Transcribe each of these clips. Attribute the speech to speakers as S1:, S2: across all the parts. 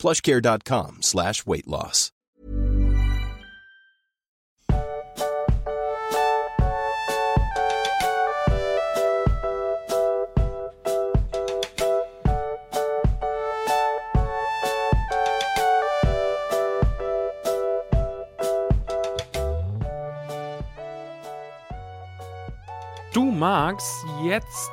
S1: plushcare.com slash weight loss.
S2: Du magst jetzt,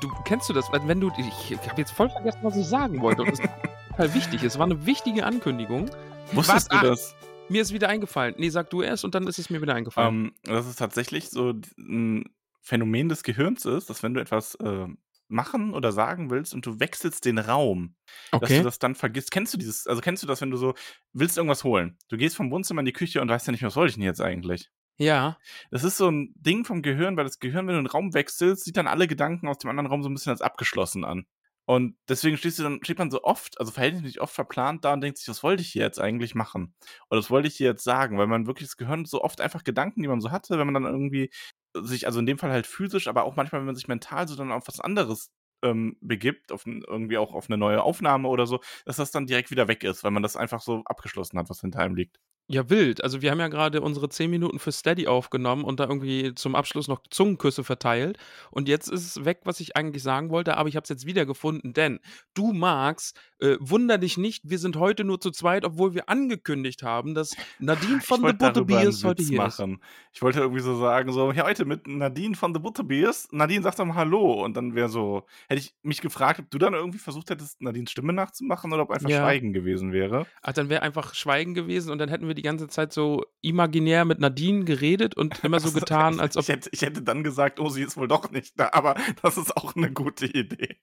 S2: du kennst du das, wenn du, ich, ich habe jetzt voll vergessen, was ich sagen wollte. Das ist total wichtig. Es war eine wichtige Ankündigung.
S3: Wusstest
S2: Was?
S3: du das?
S2: Mir ist wieder eingefallen. Nee, sag du erst und dann ist es mir wieder eingefallen.
S3: Ähm, dass es tatsächlich so ein Phänomen des Gehirns ist, dass wenn du etwas äh, machen oder sagen willst und du wechselst den Raum, dass
S2: okay.
S3: du das dann vergisst. Kennst du dieses, also kennst du das, wenn du so willst irgendwas holen? Du gehst vom Wohnzimmer in die Küche und weißt ja nicht was wollte ich denn jetzt eigentlich?
S2: ja.
S3: Das ist so ein Ding vom Gehirn, weil das Gehirn, wenn du einen Raum wechselst, sieht dann alle Gedanken aus dem anderen Raum so ein bisschen als abgeschlossen an. Und deswegen stehst du dann, steht man so oft, also verhältnismäßig oft verplant da und denkt sich, was wollte ich hier jetzt eigentlich machen? Oder was wollte ich hier jetzt sagen? Weil man wirklich das Gehirn so oft einfach Gedanken, die man so hatte, wenn man dann irgendwie sich, also in dem Fall halt physisch, aber auch manchmal, wenn man sich mental so dann auf was anderes ähm, begibt, auf irgendwie auch auf eine neue Aufnahme oder so, dass das dann direkt wieder weg ist, weil man das einfach so abgeschlossen hat, was hinter einem liegt.
S2: Ja, wild. Also wir haben ja gerade unsere 10 Minuten für Steady aufgenommen und da irgendwie zum Abschluss noch Zungenküsse verteilt. Und jetzt ist es weg, was ich eigentlich sagen wollte, aber ich habe es jetzt wieder gefunden, denn du magst, äh, wunder dich nicht, wir sind heute nur zu zweit, obwohl wir angekündigt haben, dass Nadine von The Butterbeers heute
S3: Witz
S2: hier
S3: machen. Ich wollte irgendwie so sagen, so, ja, heute mit Nadine von The Butterbeers. Nadine sagt doch mal Hallo. Und dann wäre so, hätte ich mich gefragt, ob du dann irgendwie versucht hättest, Nadines Stimme nachzumachen oder ob einfach
S2: Ja.
S3: Schweigen gewesen wäre.
S2: Ach, dann wäre einfach Schweigen gewesen und dann hätten wir die ganze Zeit so imaginär mit Nadine geredet und immer so getan, als ob.
S3: ich, hätte, ich hätte dann gesagt, oh, sie ist wohl doch nicht da. Aber das ist auch eine gute Idee.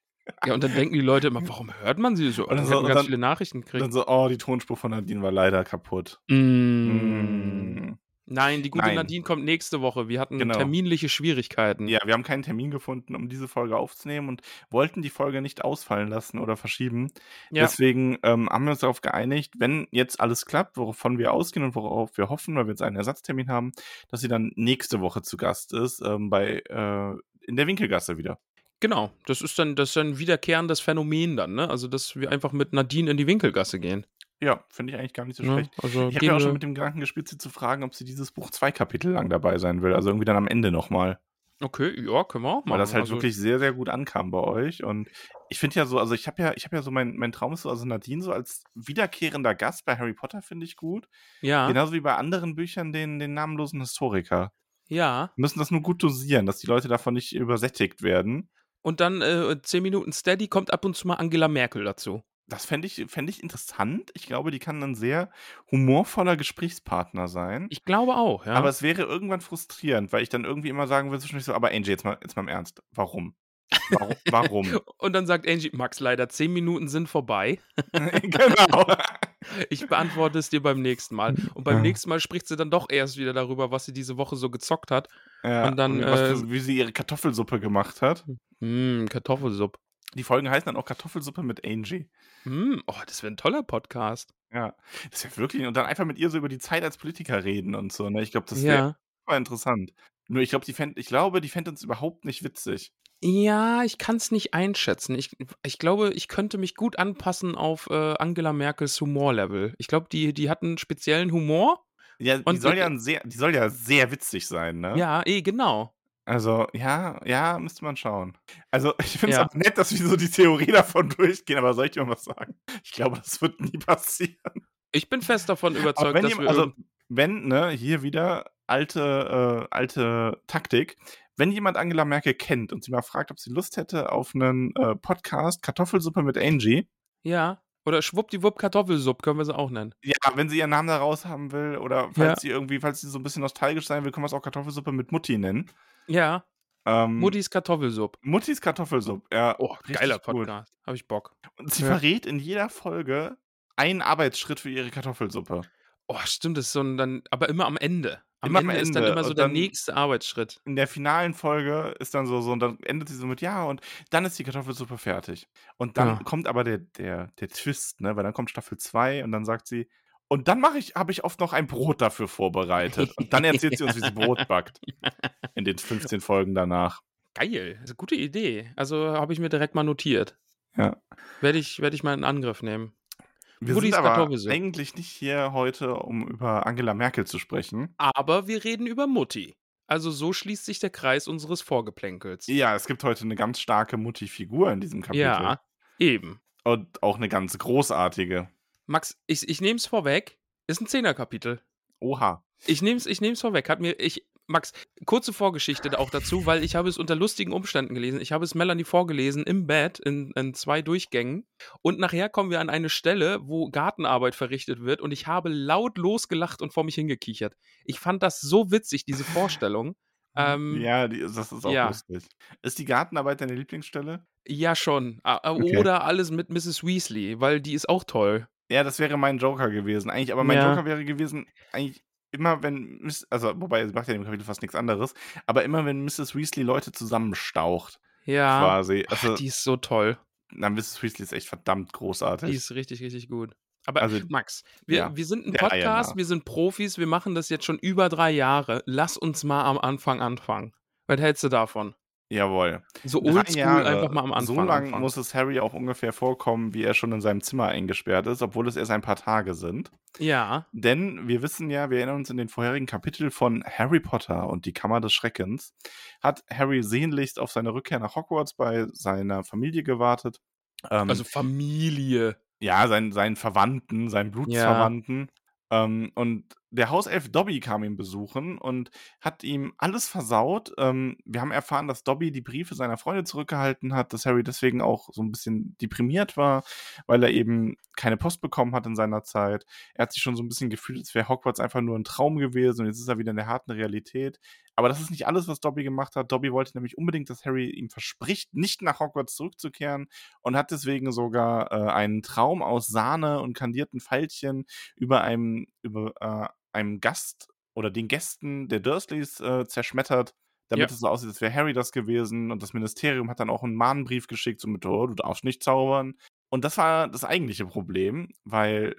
S2: Ja, und dann denken die Leute immer, warum hört man sie so?
S3: Und dann so- und
S2: ganz
S3: dann-
S2: viele Nachrichten gekriegt.
S3: dann so, oh, die Tonspur von Nadine war leider kaputt.
S2: Mm.
S3: Mm.
S2: Nein, die gute
S3: Nein.
S2: Nadine kommt nächste Woche. Wir hatten
S3: Genau.
S2: terminliche Schwierigkeiten.
S3: Ja, wir haben keinen Termin gefunden, um diese Folge aufzunehmen und wollten die Folge nicht ausfallen lassen oder verschieben.
S2: Ja.
S3: Deswegen ähm, haben wir uns darauf geeinigt, wenn jetzt alles klappt, wovon wir ausgehen und worauf wir hoffen, weil wir jetzt einen Ersatztermin haben, dass sie dann nächste Woche zu Gast ist, ähm, bei äh, in der Winkelgasse wieder.
S2: Genau. Das ist dann das ist ein wiederkehrendes Phänomen dann, ne? Also, dass wir einfach mit Nadine in die Winkelgasse gehen.
S3: Ja, finde ich eigentlich gar nicht so
S2: Ne?
S3: schlecht.
S2: Also
S3: Ich habe ja auch schon mit dem Gedanken gespielt, sie zu fragen, ob sie dieses Buch zwei Kapitel lang dabei sein will. Also irgendwie dann am Ende nochmal.
S2: Okay, ja, können wir auch machen.
S3: Weil das halt
S2: also,
S3: wirklich sehr, sehr gut ankam bei euch. Und ich finde ja so, also ich habe ja, ich habe ja so mein, mein Traum ist so, also Nadine so als wiederkehrender Gast bei Harry Potter finde ich gut.
S2: Ja,
S3: Genauso wie bei anderen Büchern den, den namenlosen Historiker.
S2: ja.
S3: Wir müssen das nur gut dosieren, dass die Leute davon nicht übersättigt werden.
S2: Und dann äh, 10 Minuten Steady kommt ab und zu mal Angela Merkel dazu.
S3: Das fände ich, fänd ich interessant. Ich glaube, die kann ein sehr humorvoller Gesprächspartner sein.
S2: Ich glaube auch, ja.
S3: Aber es wäre irgendwann frustrierend, weil ich dann irgendwie immer sagen würde, zwischendurch so, aber Angie, jetzt mal, jetzt mal im Ernst. Warum? Warum? Warum?
S2: und dann sagt Angie, Max, leider 10 Minuten sind vorbei.
S3: genau.
S2: Ich beantworte es dir beim nächsten Mal. Und beim nächsten Mal spricht sie dann doch erst wieder darüber, was sie diese Woche so gezockt hat.
S3: Ja,
S2: Und dann,
S3: was
S2: äh,
S3: wie sie ihre Kartoffelsuppe gemacht hat.
S2: Hm, Kartoffelsuppe.
S3: Die Folgen heißen dann auch Kartoffelsuppe mit Angie.
S2: Hm, oh, das wäre ein toller Podcast.
S3: Ja, das ja wirklich. Und dann einfach mit ihr so über die Zeit als Politiker reden und so. Ne? Ich glaube, das wäre
S2: Ja.
S3: super interessant. Nur ich glaube, die fänd, ich glaube, die fände uns überhaupt nicht witzig.
S2: Ja, ich kann es nicht einschätzen. Ich, ich glaube, ich könnte mich gut anpassen auf äh, Angela Merkels Humorlevel. Ich glaube, die, die hat einen speziellen Humor.
S3: Ja, die
S2: Und
S3: soll ja ein sehr, die soll ja sehr witzig sein, ne?
S2: Ja, eh, genau.
S3: Also, ja, ja, müsste man schauen. Also, ich finde es
S2: Ja.
S3: auch nett, dass wir so die Theorie davon durchgehen, aber soll ich dir mal was sagen? Ich glaube, das wird nie passieren.
S2: Ich bin fest davon überzeugt,
S3: wenn
S2: dass
S3: jemand,
S2: wir.
S3: also, wenn, ne, hier wieder alte, äh, alte Taktik, wenn jemand Angela Merkel kennt und sie mal fragt, ob sie Lust hätte auf einen äh, Podcast Kartoffelsuppe mit Angie,
S2: ja. Oder Schwuppdiwupp Kartoffelsuppe können wir sie auch nennen.
S3: ja, wenn sie ihren Namen da raus haben will oder falls
S2: Ja.
S3: sie irgendwie, falls sie so ein bisschen nostalgisch sein will, können wir es auch Kartoffelsuppe mit Mutti nennen.
S2: Ja,
S3: Ähm,
S2: Muttis Kartoffelsuppe.
S3: Muttis Kartoffelsuppe, ja.
S2: Oh, geiler
S3: gut.
S2: Podcast. Hab ich Bock.
S3: Und sie
S2: Ja.
S3: verrät in jeder Folge einen Arbeitsschritt für ihre Kartoffelsuppe.
S2: Oh, stimmt, das ist so 'n dann aber immer am Ende. Am
S3: Immer am
S2: Ende ist dann
S3: Ende
S2: immer so der nächste Arbeitsschritt.
S3: in der finalen Folge ist dann so so und dann endet sie so mit: „Ja, und dann ist die Kartoffelsuppe fertig.“ Und dann
S2: Ja.
S3: kommt aber der der der Twist, ne, weil dann kommt Staffel 2 und dann sagt sie: „Und dann mache ich habe ich oft noch ein Brot dafür vorbereitet.“ Und dann erzählt sie uns, wie sie Brot backt in den 15 Folgen danach.
S2: Geil, ist 'ne gute Idee. Also, habe ich mir direkt mal notiert.
S3: Ja.
S2: Werde ich werde ich mal in Angriff nehmen.
S3: Wir
S2: Muttis
S3: sind aber eigentlich nicht hier heute, um über Angela Merkel zu sprechen.
S2: Aber wir reden über Mutti. Also, so schließt sich der Kreis unseres Vorgeplänkels.
S3: Ja, es gibt heute 'ne ganz starke Mutti-Figur in diesem Kapitel.
S2: Ja, eben.
S3: Und auch 'ne ganz großartige.
S2: Max, ich ich nehme es vorweg, ist 'n Zehner-Kapitel.
S3: Oha.
S2: Ich nehme es ich vorweg. Hat mir ich Max, kurze Vorgeschichte auch dazu, weil ich habe es unter lustigen Umständen gelesen. Ich habe es Melanie vorgelesen im Bett in in 2 Durchgängen und nachher kommen wir an eine Stelle, wo Gartenarbeit verrichtet wird und ich habe laut losgelacht und vor mich hingekichert. Ich fand das so witzig, diese Vorstellung. Ähm,
S3: Ja, die das ist auch
S2: ja.
S3: lustig. Ist die Gartenarbeit deine Lieblingsstelle?
S2: Ja, schon.
S3: Okay.
S2: oder alles mit Mrs. Weasley, weil die ist auch toll.
S3: Ja, das wäre mein Joker gewesen. Eigentlich aber mein
S2: Ja.
S3: Joker wäre gewesen, eigentlich immer, wenn Miss also, wobei sie macht ja dem Kapitel fast nix anderes, aber immer, wenn Mrs. Weasley Leute zusammenstaucht
S2: Ja.
S3: quasi. Also
S2: die ist so toll.
S3: na, Mrs. Weasley ist echt verdammt
S2: Die
S3: großartig.
S2: ist richtig, richtig gut. Aber
S3: Also,
S2: Max, wir
S3: ja,
S2: wir sind 'n
S3: der Reihe
S2: Podcast, wir sind Profis, wir machen das jetzt schon über 3 Jahre. Lass uns mal am Anfang anfangen. Was hältst du davon?
S3: Jawohl.
S2: So
S3: 3
S2: oldschool einfach mal am.
S3: So
S2: Anfang
S3: lang
S2: anfangen.
S3: muss es Harry auch ungefähr vorkommen, wie er schon in seinem Zimmer eingesperrt ist, obwohl es erst ein paar Tage sind.
S2: Ja.
S3: Denn wir wissen ja, wir erinnern uns in den vorherigen Kapitel von Harry Potter und die Kammer des Schreckens, hat Harry sehnlichst auf seine Rückkehr nach Hogwarts bei seiner Familie gewartet. Ähm,
S2: Also Familie.
S3: ja, seinen seinen Verwandten, seinen
S2: Ja.
S3: Blutsverwandten. Ähm, und der Hauself Dobby kam ihn besuchen und hat ihm alles versaut. Ähm, wir haben erfahren, dass Dobby die Briefe seiner Freunde zurückgehalten hat, dass Harry deswegen auch so 'n bisschen deprimiert war, weil er eben keine Post bekommen hat in seiner Zeit. Er hat sich schon so 'n bisschen gefühlt, als wäre Hogwarts einfach nur 'n Traum gewesen und jetzt ist er wieder in der harten Realität. Aber das ist nicht alles, was Dobby gemacht hat. Dobby wollte nämlich unbedingt, dass Harry ihm verspricht, nicht nach Hogwarts zurückzukehren und hat deswegen sogar, äh, einen Traum aus Sahne und kandierten Veilchen über einem über, äh, einem Gast oder den Gästen der Dursleys, äh, zerschmettert, damit
S2: Ja.
S3: es so aussieht, als wäre Harry das gewesen. Und das Ministerium hat dann auch 'n Mahnbrief geschickt, so mit: „Oh, du darfst nicht zaubern.“ Und das war das eigentliche Problem, weil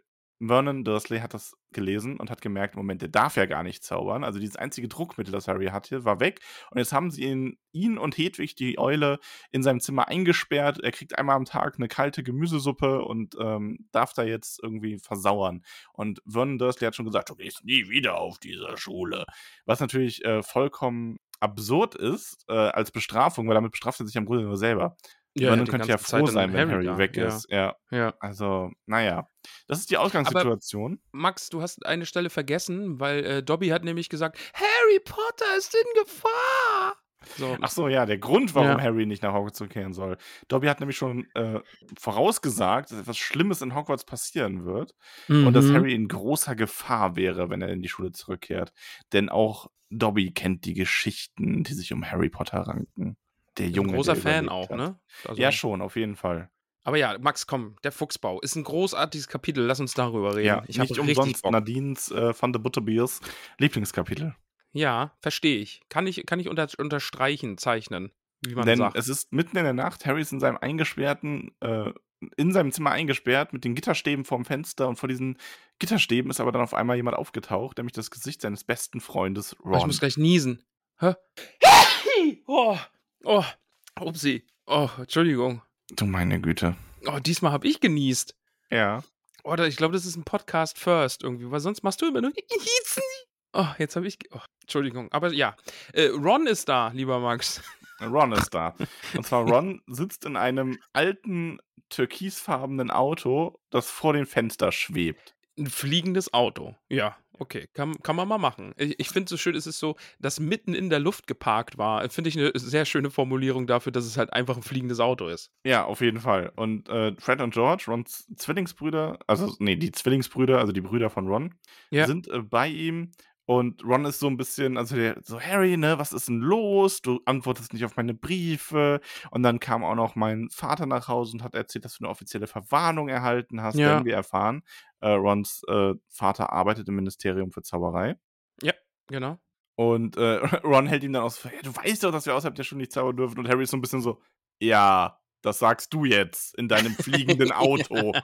S3: Vernon Dursley hat das gelesen und hat gemerkt: „Moment, der darf ja gar nicht zaubern.“ Also, dieses einzige Druckmittel, das Harry hatte, war weg. Und jetzt haben sie ihn ihn und Hedwig, die Eule, in seinem Zimmer eingesperrt. Er kriegt einmal am Tag 'ne kalte Gemüsesuppe und, ähm, darf da jetzt irgendwie versauern. Und Vernon Dursley hat schon gesagt: „Du gehst nie wieder auf diese Schule.“ Was natürlich, äh, vollkommen absurd ist, äh, als Bestrafung, weil damit bestraft er sich ja im Grunde nur selber.
S2: Ja,
S3: Vernon könnte ja
S2: Zeit
S3: froh sein, wenn
S2: Harry
S3: Harry weg ist. Ja.
S2: Ja.
S3: Also, ja. Das ist die
S2: Aber
S3: Ausgangssituation.
S2: Max, du hast eine Stelle vergessen, weil, äh, Dobby hat nämlich gesagt: „Harry Potter ist in Gefahr!“ So.
S3: Ach so, ja, der Grund, warum
S2: Ja.
S3: Harry nicht nach Hogwarts zurückkehren soll. Dobby hat nämlich schon, äh, vorausgesagt, dass etwas Schlimmes in Hogwarts passieren wird und dass
S2: Mhm.
S3: Harry in großer Gefahr wäre, wenn er in die Schule zurückkehrt. Denn auch Dobby kennt die Geschichten, die sich um Harry Potter ranken. Der Junge,
S2: großer
S3: der
S2: Fan auch,
S3: hat.
S2: ne? Also
S3: Ja, schon, auf jeden Fall.
S2: Aber ja, Max, komm, der Fuchsbau ist 'n großartiges Kapitel. Lass uns darüber reden.
S3: Ja,
S2: Ich habe
S3: nicht
S2: richtig
S3: umsonst
S2: Bock.
S3: Nadines, äh, Van de Butterbeers Lieblingskapitel.
S2: Ja, verstehe ich. Kann ich kann ich unter unterstreichen, zeichnen, wie man
S3: Denn
S2: sagt.
S3: es ist mitten in der Nacht, Harry ist in seinem eingesperrten äh, in seinem Zimmer eingesperrt mit den Gitterstäben vorm Fenster und vor diesen Gitterstäben ist aber dann auf einmal jemand aufgetaucht, nämlich das Gesicht seines besten Freundes
S2: Oh, ich
S3: Ron.
S2: muss gleich niesen. Hä? Oh, oh, upsi. Oh, Entschuldigung.
S3: Du meine Güte.
S2: Oh, diesmal habe ich genießt.
S3: Ja.
S2: Oder ich glaube, das ist 'n Podcast first irgendwie, weil sonst machst du immer nur Oh, jetzt habe ich oh, Entschuldigung. Aber ja, äh, Ron ist da, lieber Max.
S3: Ron ist da. Und zwar Ron sitzt in einem alten türkisfarbenen Auto, das vor dem Fenster schwebt.
S2: 'N fliegendes Auto. Ja, okay, kann kann man mal machen. Ich ich finde es so schön, es ist so, dass mitten in der Luft geparkt war. Finde ich 'ne sehr schöne Formulierung dafür, dass es halt einfach 'n fliegendes Auto ist.
S3: Ja, auf jeden Fall. Und, äh, Fred und George, Rons Zwillingsbrüder also, ne, die Zwillingsbrüder, also die Brüder von Ron,
S2: Ja.
S3: sind, äh, bei ihm Und Ron ist so ein bisschen, also der so, Harry, ne, was ist denn los? Du antwortest nicht auf meine Briefe. Und dann kam auch noch mein Vater nach Hause und hat erzählt, dass du eine offizielle Verwarnung erhalten hast.
S2: Ja.
S3: Denn wir erfahren, äh, Rons äh, Vater arbeitet im Ministerium für Zauberei.
S2: Ja, genau.
S3: Und äh, Ron hält ihm dann aus, hey, du weißt doch, dass wir außerhalb der Schule nicht zaubern dürfen. Und Harry ist so ein bisschen so, ja, das sagst du jetzt in deinem fliegenden Auto.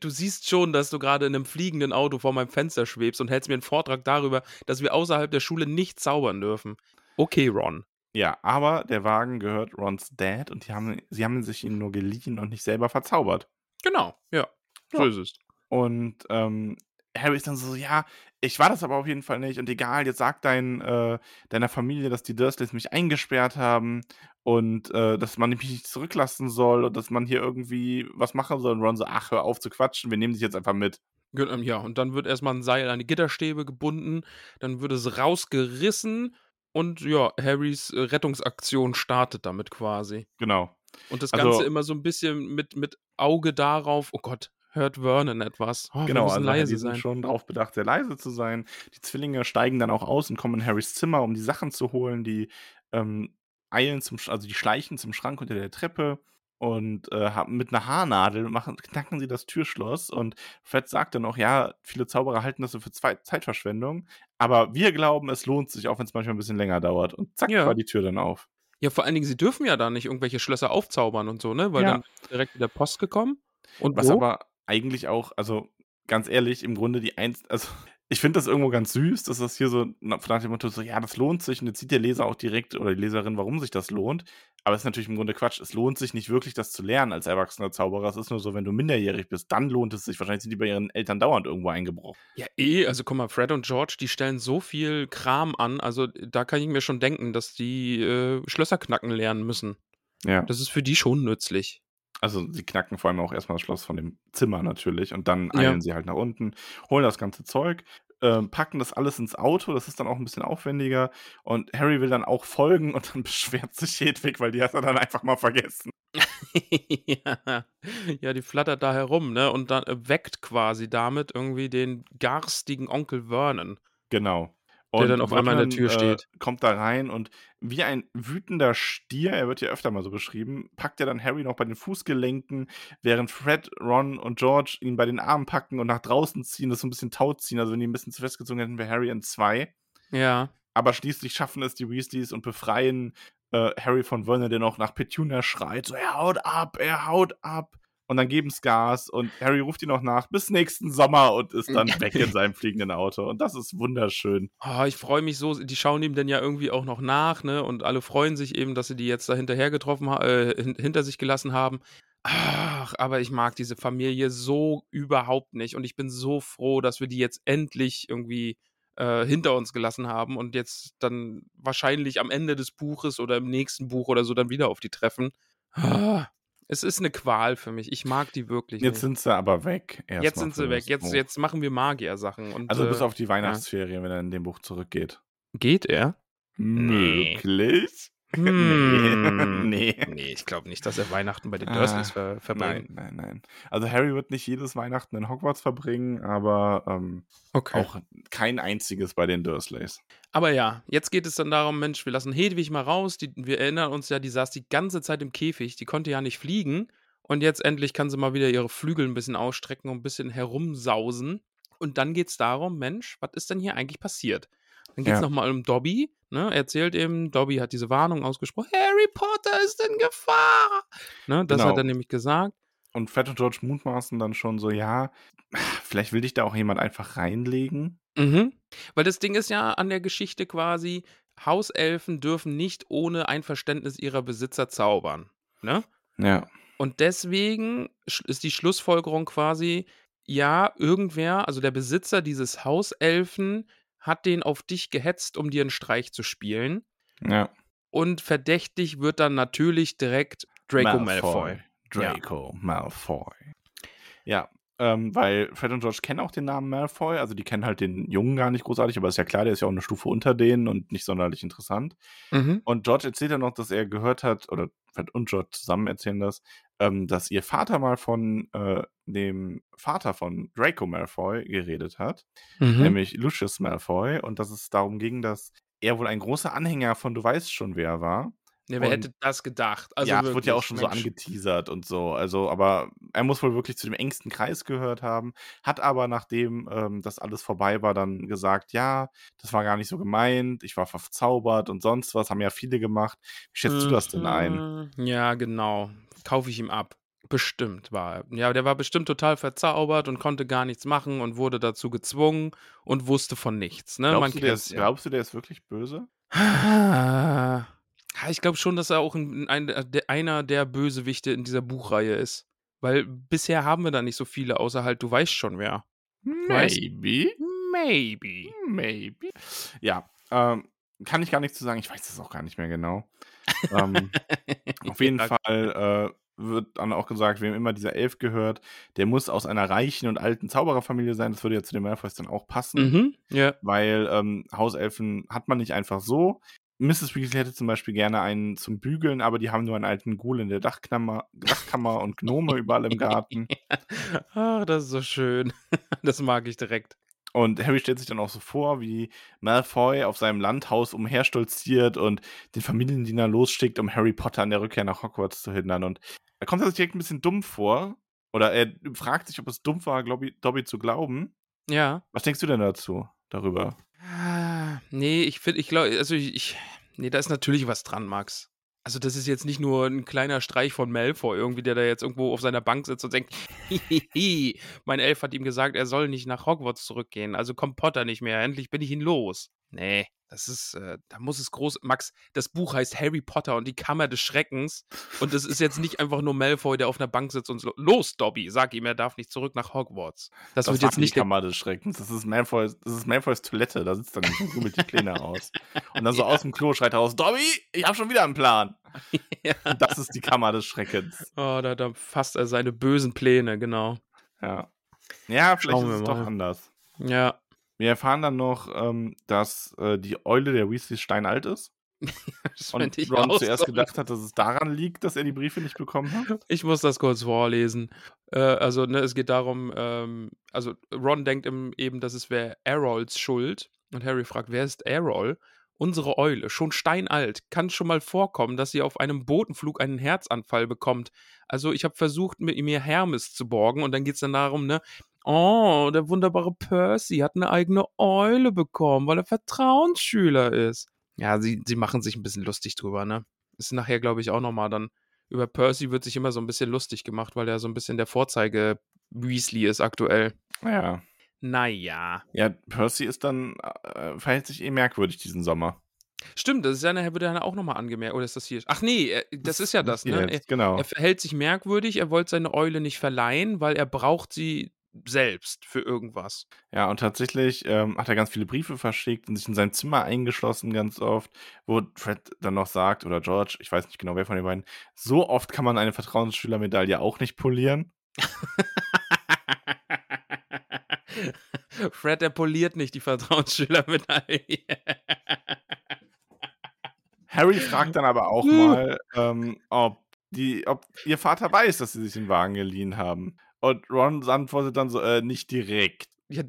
S2: Du siehst schon, dass du gerade in einem fliegenden Auto vor meinem Fenster schwebst und hältst mir einen Vortrag darüber, dass wir außerhalb der Schule nicht zaubern dürfen. Okay, Ron.
S3: Ja, aber der Wagen gehört Rons Dad und die haben, sie haben sich ihn nur geliehen und nicht selber verzaubert.
S2: Genau, ja. So
S3: Ja.
S2: ist es.
S3: Und ähm, Harry ist dann so, ja, ich war das aber auf jeden Fall nicht und egal, jetzt sag dein, äh, deiner Familie, dass die Dursleys mich eingesperrt haben und äh, dass man mich nicht zurücklassen soll und dass man hier irgendwie was machen soll. Und Ron so, ach, hör auf zu quatschen, wir nehmen dich jetzt einfach mit.
S2: Ähm, Ja, und dann wird erstmal ein Seil an die Gitterstäbe gebunden, dann wird es rausgerissen und ja, Harrys äh, Rettungsaktion startet damit quasi.
S3: Genau.
S2: Und das
S3: Also-
S2: Ganze immer so ein bisschen mit, mit Auge darauf, oh Gott, hört Vernon etwas? Oh,
S3: Genau, also
S2: leise
S3: die sind
S2: sein.
S3: schon darauf bedacht, sehr leise zu sein. Die Zwillinge steigen dann auch aus und kommen in Harrys Zimmer, um die Sachen zu holen. Die ähm, eilen zum, also die schleichen zum Schrank unter der Treppe und äh, haben mit einer Haarnadel machen, knacken sie das Türschloss. Und Fred sagt dann auch, ja, viele Zauberer halten das so für Zwei Zeitverschwendung, aber wir glauben, es lohnt sich, auch wenn es manchmal ein bisschen länger dauert. Und zack,
S2: Ja.
S3: war die Tür dann auf.
S2: Ja, vor allen Dingen, sie dürfen ja da nicht irgendwelche Schlösser aufzaubern und so, ne? Weil
S3: Ja.
S2: dann ist direkt wieder Post gekommen. Und
S3: Was
S2: wo?
S3: aber eigentlich auch, also ganz ehrlich, im Grunde die eins, also ich finde das irgendwo ganz süß, dass das hier so na- nach dem Motto so, ja, das lohnt sich und jetzt sieht der Leser auch direkt oder die Leserin, warum sich das lohnt. Aber es ist natürlich im Grunde Quatsch. Es lohnt sich nicht wirklich, das zu lernen als erwachsener Zauberer. Es ist nur so, wenn du minderjährig bist, dann lohnt es sich. Wahrscheinlich sind die bei ihren Eltern dauernd irgendwo eingebrochen.
S2: Ja, eh, also guck mal, Fred und George, die stellen so viel Kram an, also da kann ich mir schon denken, dass die äh, Schlösser knacken lernen müssen.
S3: Ja.
S2: Das ist für die schon nützlich.
S3: Also sie knacken vor allem auch erstmal das Schloss von dem Zimmer natürlich und dann
S2: Ja.
S3: eilen sie halt nach unten, holen das ganze Zeug, ähm, packen das alles ins Auto, das ist dann auch ein bisschen aufwendiger und Harry will dann auch folgen und dann beschwert sich Hedwig, weil die hat er dann einfach mal vergessen.
S2: ja. ja, die flattert da herum, ne? Und dann äh, weckt quasi damit irgendwie den garstigen Onkel Vernon.
S3: Genau.
S2: Der dann auf einmal in der Tür
S3: Vernon,
S2: steht.
S3: Äh, kommt da rein und wie ein wütender Stier, er wird ja öfter mal so beschrieben, packt er dann Harry noch bei den Fußgelenken, während Fred, Ron und George ihn bei den Armen packen und nach draußen ziehen, das so ein bisschen taut ziehen. Also wenn die ein bisschen zu festgezogen hätten, wäre Harry in zwei.
S2: Ja.
S3: Aber schließlich schaffen es die Weasleys und befreien äh, Harry von Vernon, der noch nach Petunia schreit. So, er haut ab, er haut ab. Und dann geben es Gas und Harry ruft ihn noch nach bis nächsten Sommer und ist dann weg in seinem fliegenden Auto. Und das ist wunderschön.
S2: Oh, ich freue mich so, die schauen ihm dann ja irgendwie auch noch nach, ne? Und alle freuen sich eben, dass sie die jetzt da hinterher getroffen äh, hin hinter sich gelassen haben. Ach, aber ich mag diese Familie so überhaupt nicht. Und ich bin so froh, dass wir die jetzt endlich irgendwie äh, hinter uns gelassen haben und jetzt dann wahrscheinlich am Ende des Buches oder im nächsten Buch oder so dann wieder auf die treffen. Ah, es ist eine Qual für mich. Ich mag die wirklich.
S3: Jetzt
S2: nicht.
S3: sind sie aber weg.
S2: jetzt sind sie weg. Jetzt,
S3: Buch.
S2: jetzt machen wir Magier-Sachen. und,
S3: Also bis
S2: äh,
S3: auf die Weihnachtsferien, wenn er in dem Buch zurückgeht.
S2: Geht er?
S3: Möglich?
S2: Hm.
S3: nee.
S2: Nee, ich glaube nicht, dass er Weihnachten bei den
S3: Ah,
S2: Dursleys ver
S3: Nein,
S2: verbringt.
S3: nein, nein. Also Harry wird nicht jedes Weihnachten in Hogwarts verbringen, aber ähm,
S2: Okay.
S3: auch kein einziges bei den Dursleys.
S2: Aber ja, jetzt geht es dann darum, Mensch, wir lassen Hedwig mal raus. Die, wir erinnern uns ja, die saß die ganze Zeit im Käfig, die konnte ja nicht fliegen. Und jetzt endlich kann sie mal wieder ihre Flügel ein bisschen ausstrecken und ein bisschen herumsausen. Und dann geht es darum, Mensch, was ist denn hier eigentlich passiert? Dann geht es
S3: Ja.
S2: nochmal um Dobby. Ne? Er erzählt eben, Dobby hat diese Warnung ausgesprochen, Harry Potter ist in Gefahr. Ne? Das
S3: Genau.
S2: hat er nämlich gesagt.
S3: Und Fred und George mutmaßen dann schon so, ja, vielleicht will dich da auch jemand einfach reinlegen.
S2: Mhm. Weil das Ding ist ja an der Geschichte quasi, Hauselfen dürfen nicht ohne Einverständnis ihrer Besitzer zaubern. Ne?
S3: Ja.
S2: Und deswegen ist die Schlussfolgerung quasi, ja, irgendwer, also der Besitzer dieses Hauselfen, hat den auf dich gehetzt, um dir einen Streich zu spielen.
S3: Ja.
S2: Und verdächtig wird dann natürlich direkt Draco Malfoy. Ja.
S3: Draco Malfoy. Ja, ähm, weil Fred und George kennen auch den Namen Malfoy, also die kennen halt den Jungen gar nicht großartig, aber ist ja klar, der ist ja auch eine Stufe unter denen und nicht sonderlich interessant.
S2: Mhm.
S3: Und George erzählt dann noch, dass er gehört hat, oder Fred und George zusammen erzählen das, ähm, dass ihr Vater mal von äh, dem Vater von Draco Malfoy geredet hat,
S2: Mhm.
S3: nämlich Lucius Malfoy, und dass es darum ging, dass er wohl ein großer Anhänger von Du weißt schon wer war.
S2: Ja, wer
S3: Und-
S2: hätte das gedacht? Also
S3: ja, es wurde ja auch
S2: wirklich,
S3: schon so
S2: Mensch.
S3: angeteasert und so. Also, aber er muss wohl wirklich zu dem engsten Kreis gehört haben, hat aber, nachdem ähm, das alles vorbei war, dann gesagt, ja, das war gar nicht so gemeint, ich war verzaubert und sonst was, haben ja viele gemacht. Wie schätzt du das denn ein?
S2: Mhm. Ja, genau. Kaufe ich ihm ab. Bestimmt war er. Ja, der war bestimmt total verzaubert und konnte gar nichts machen und wurde dazu gezwungen und wusste von nichts. Ne?
S3: Glaubst, du, der ist, glaubst du, der ist wirklich böse?
S2: Ich glaube schon, dass er auch ein, ein, der, einer der Bösewichte in dieser Buchreihe ist. Weil bisher haben wir da nicht so viele, außer halt, du weißt schon wer.
S3: Maybe.
S2: Maybe.
S3: Maybe. Ja, ähm, kann ich gar nichts zu sagen. Ich weiß es auch gar nicht mehr genau. Ähm, auf jeden Fall äh, wird dann auch gesagt, wem immer dieser Elf gehört, der muss aus einer reichen und alten Zaubererfamilie sein. Das würde ja zu den Malfoys dann auch passen,
S2: Mhm. Ja.
S3: weil ähm, Hauselfen hat man nicht einfach so. Mrs. Weasley hätte zum Beispiel gerne einen zum Bügeln, aber die haben nur einen alten Ghoul in der Dachkammer, Dachkammer und Gnome überall im Garten.
S2: Ach, das ist so schön. Das mag ich direkt.
S3: Und Harry stellt sich dann auch so vor, wie Malfoy auf seinem Landhaus umherstolziert und den Familiendiener losschickt, um Harry Potter an der Rückkehr nach Hogwarts zu hindern. Und er kommt sich direkt ein bisschen dumm vor. Oder er fragt sich, ob es dumm war, Dobby, Dobby zu glauben.
S2: Ja.
S3: Was denkst du denn dazu, darüber?
S2: Ah, Nee, ich finde, ich glaube, also ich, ich, nee, da ist natürlich was dran, Max. Also das ist jetzt nicht nur ein kleiner Streich von Malfoy, irgendwie, der da jetzt irgendwo auf seiner Bank sitzt und denkt, mein Elf hat ihm gesagt, er soll nicht nach Hogwarts zurückgehen, also kommt Potter nicht mehr, endlich bin ich ihn los. Nee, das ist, äh, da muss es groß, Max, das Buch heißt Harry Potter und die Kammer des Schreckens und es ist jetzt nicht einfach nur Malfoy, der auf einer Bank sitzt und so, los, Dobby, sag ihm, er darf nicht zurück nach Hogwarts. Das, wird
S3: war
S2: jetzt nicht
S3: die Kammer des Schreckens. Das ist Malfoys, das ist Malfoys Toilette. Da sitzt nicht und grübelt die Pläne aus. Und dann so
S2: Ja.
S3: aus dem Klo schreit er raus, Dobby, ich habe schon wieder einen Plan.
S2: Ja.
S3: Das ist die Kammer des Schreckens.
S2: Oh, da, da fasst er seine bösen Pläne, genau.
S3: Ja. Ja, vielleicht
S2: Schauen
S3: ist es doch anders.
S2: Ja,
S3: Wir erfahren dann noch, ähm, dass äh, die Eule der Weasleys steinalt ist. Und Ron zuerst gedacht hat, dass es daran liegt, dass er die Briefe nicht bekommen hat.
S2: Ich muss das kurz vorlesen. Äh, also, ne, es geht darum, ähm, also Ron denkt im, eben, dass es wäre Errols Schuld. Und Harry fragt, wer ist Errol? Unsere Eule, schon steinalt. Kann schon mal vorkommen, dass sie auf einem Botenflug einen Herzanfall bekommt. Also, ich habe versucht, mit mir Hermes zu borgen. Und dann geht es dann darum, ne, oh, der wunderbare Percy hat eine eigene Eule bekommen, weil er Vertrauensschüler ist. Ja, sie, sie machen sich ein bisschen lustig drüber, ne? Ist nachher, glaube ich, auch nochmal dann über Percy wird sich immer so ein bisschen lustig gemacht, weil er so ein bisschen der Vorzeige Weasley ist aktuell.
S3: Ja.
S2: Naja.
S3: Ja, Percy ist dann, äh, verhält sich eh merkwürdig diesen Sommer.
S2: Stimmt, das ist ja nachher, wird ja auch nochmal angemerkt. Oder ist das hier? Ach nee, er, das ist ja das, ne? Er,
S3: Jetzt, genau.
S2: er verhält sich merkwürdig, er wollte seine Eule nicht verleihen, weil er braucht sie selbst für irgendwas.
S3: Ja, und tatsächlich ähm, hat er ganz viele Briefe verschickt und sich in sein Zimmer eingeschlossen ganz oft, wo Fred dann noch sagt, oder George, ich weiß nicht genau, wer von den beiden, so oft kann man eine Vertrauensschülermedaille auch nicht polieren.
S2: Fred, der poliert nicht die Vertrauensschülermedaille.
S3: Harry fragt dann aber auch
S2: Hm.
S3: mal, ähm, ob, die, ob ihr Vater weiß, dass sie sich den Wagen geliehen haben. Und Ron antwortet dann so, äh, nicht direkt.
S2: Ja,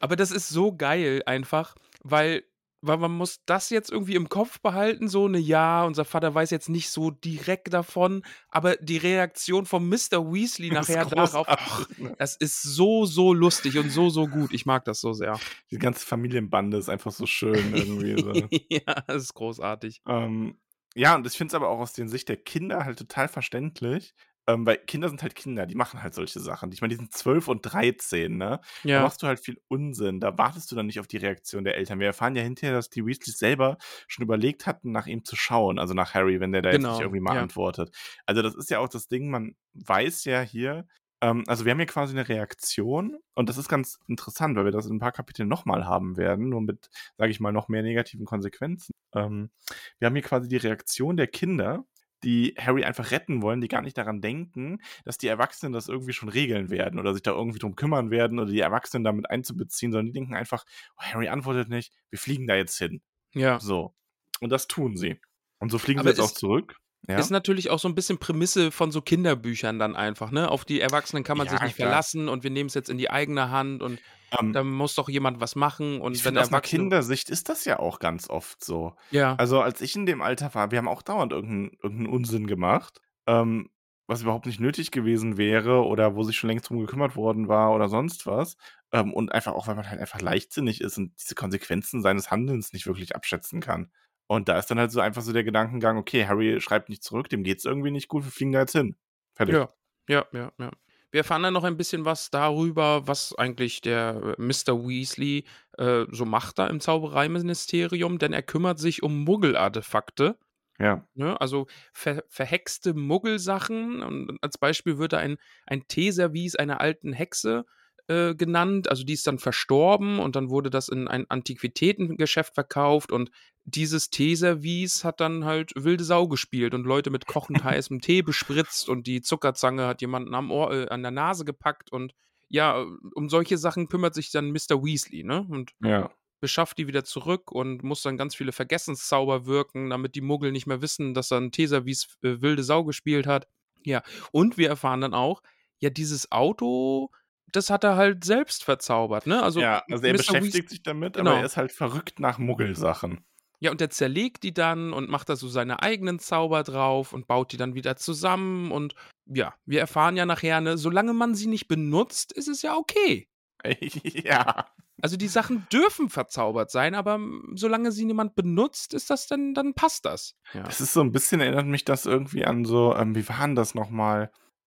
S2: aber das ist so geil einfach, weil, weil man muss das jetzt irgendwie im Kopf behalten, so eine Ja, unser Vater weiß jetzt nicht so direkt davon, aber die Reaktion von Mr. Weasley nachher darauf, ach,
S3: ne?
S2: das ist so, so lustig und so, so gut. Ich mag das so sehr.
S3: Die ganze Familienbande ist einfach so schön irgendwie. So.
S2: ja, das ist großartig.
S3: Ähm, ja, und ich finde es aber auch aus der Sicht der Kinder halt total verständlich. Ähm, weil Kinder sind halt Kinder, die machen halt solche Sachen. Ich meine, die sind 12 und 13, ne? Da
S2: Ja,
S3: machst du halt viel Unsinn. Da wartest du dann nicht auf die Reaktion der Eltern. Wir erfahren ja hinterher, dass die Weasleys selber schon überlegt hatten, nach ihm zu schauen, also nach Harry, wenn der da jetzt
S2: Genau,
S3: nicht irgendwie mal
S2: ja.
S3: antwortet. Also, das ist ja auch das Ding, man weiß ja hier, ähm, also wir haben hier quasi eine Reaktion und das ist ganz interessant, weil wir das in ein paar Kapiteln nochmal haben werden, nur mit, sage ich mal, noch mehr negativen Konsequenzen. Ähm, wir haben hier quasi die Reaktion der Kinder, die Harry einfach retten wollen, die gar nicht daran denken, dass die Erwachsenen das irgendwie schon regeln werden oder sich da irgendwie drum kümmern werden oder die Erwachsenen damit einzubeziehen, sondern die denken einfach, oh, Harry antwortet nicht, wir fliegen da jetzt hin.
S2: ja.
S3: So. Und das tun sie. Und so fliegen
S2: Aber
S3: sie jetzt auch zurück. Ja?
S2: Ist natürlich auch so 'n bisschen Prämisse von so Kinderbüchern dann einfach, ne? Auf die Erwachsenen kann man sich
S3: Ja,
S2: nicht
S3: klar.
S2: verlassen und wir nehmen's jetzt in die eigene Hand und
S3: Ähm
S2: da muss doch jemand was machen
S3: Ich
S2: und wenn
S3: finde, aus Kindersicht ist das ja auch ganz oft so.
S2: Ja.
S3: Also, als ich in dem Alter war, wir haben auch dauernd irgend 'n irgend 'n Unsinn gemacht, ähm, was überhaupt nicht nötig gewesen wäre oder wo sich schon längst drum gekümmert worden war oder sonst was. Ähm, und einfach auch, weil man halt einfach leichtsinnig ist und diese Konsequenzen seines Handelns nicht wirklich abschätzen kann. Und da ist dann halt so einfach so der Gedankengang: „Okay, Harry schreibt nicht zurück, dem geht's irgendwie nicht gut, wir fliegen da jetzt hin. Fertig.“
S2: Ja, ja, ja, ja. Wir erfahren dann noch ein bisschen was darüber, was eigentlich der, äh, Mr. Weasley, äh, so macht da im Zaubereiministerium, denn er kümmert sich um Muggel-Artefakte.
S3: Ja.
S2: Ne, also ver verhexte Muggelsachen und als Beispiel wird da ein ein Teeservice einer alten Hexe, äh, genannt. Also, die ist dann verstorben und dann wurde das in ein Antiquitätengeschäft verkauft und dieses Teeservice hat dann halt wilde Sau gespielt und Leute mit kochend heißem Tee bespritzt und die Zuckerzange hat jemanden am Ohr äh, an der Nase gepackt und ja, um solche Sachen kümmert sich dann Mr. Weasley, ne? Und
S3: Ja.
S2: beschafft die wieder zurück und muss dann ganz viele Vergessenszauber wirken, damit die Muggel nicht mehr wissen, dass da 'n Teeservice äh, wilde Sau gespielt hat. Ja, und wir erfahren dann auch, ja, dieses Auto, das hat er halt selbst verzaubert, ne? Also,
S3: Ja, also, er
S2: Mr.
S3: beschäftigt
S2: Weas
S3: sich damit,
S2: genau.
S3: aber er ist halt verrückt nach Muggelsachen.
S2: Ja, und der zerlegt die dann und macht da so seine eigenen Zauber drauf und baut die dann wieder zusammen und ja, wir erfahren ja nachher, ne, solange man sie nicht benutzt, ist es ja okay.
S3: Ja.
S2: Also, die Sachen dürfen verzaubert sein, aber, solange sie niemand benutzt, ist das dann dann passt das. Ja.
S3: Das ist so 'n bisschen erinnert mich das irgendwie an so, ähm, wie war 'n das noch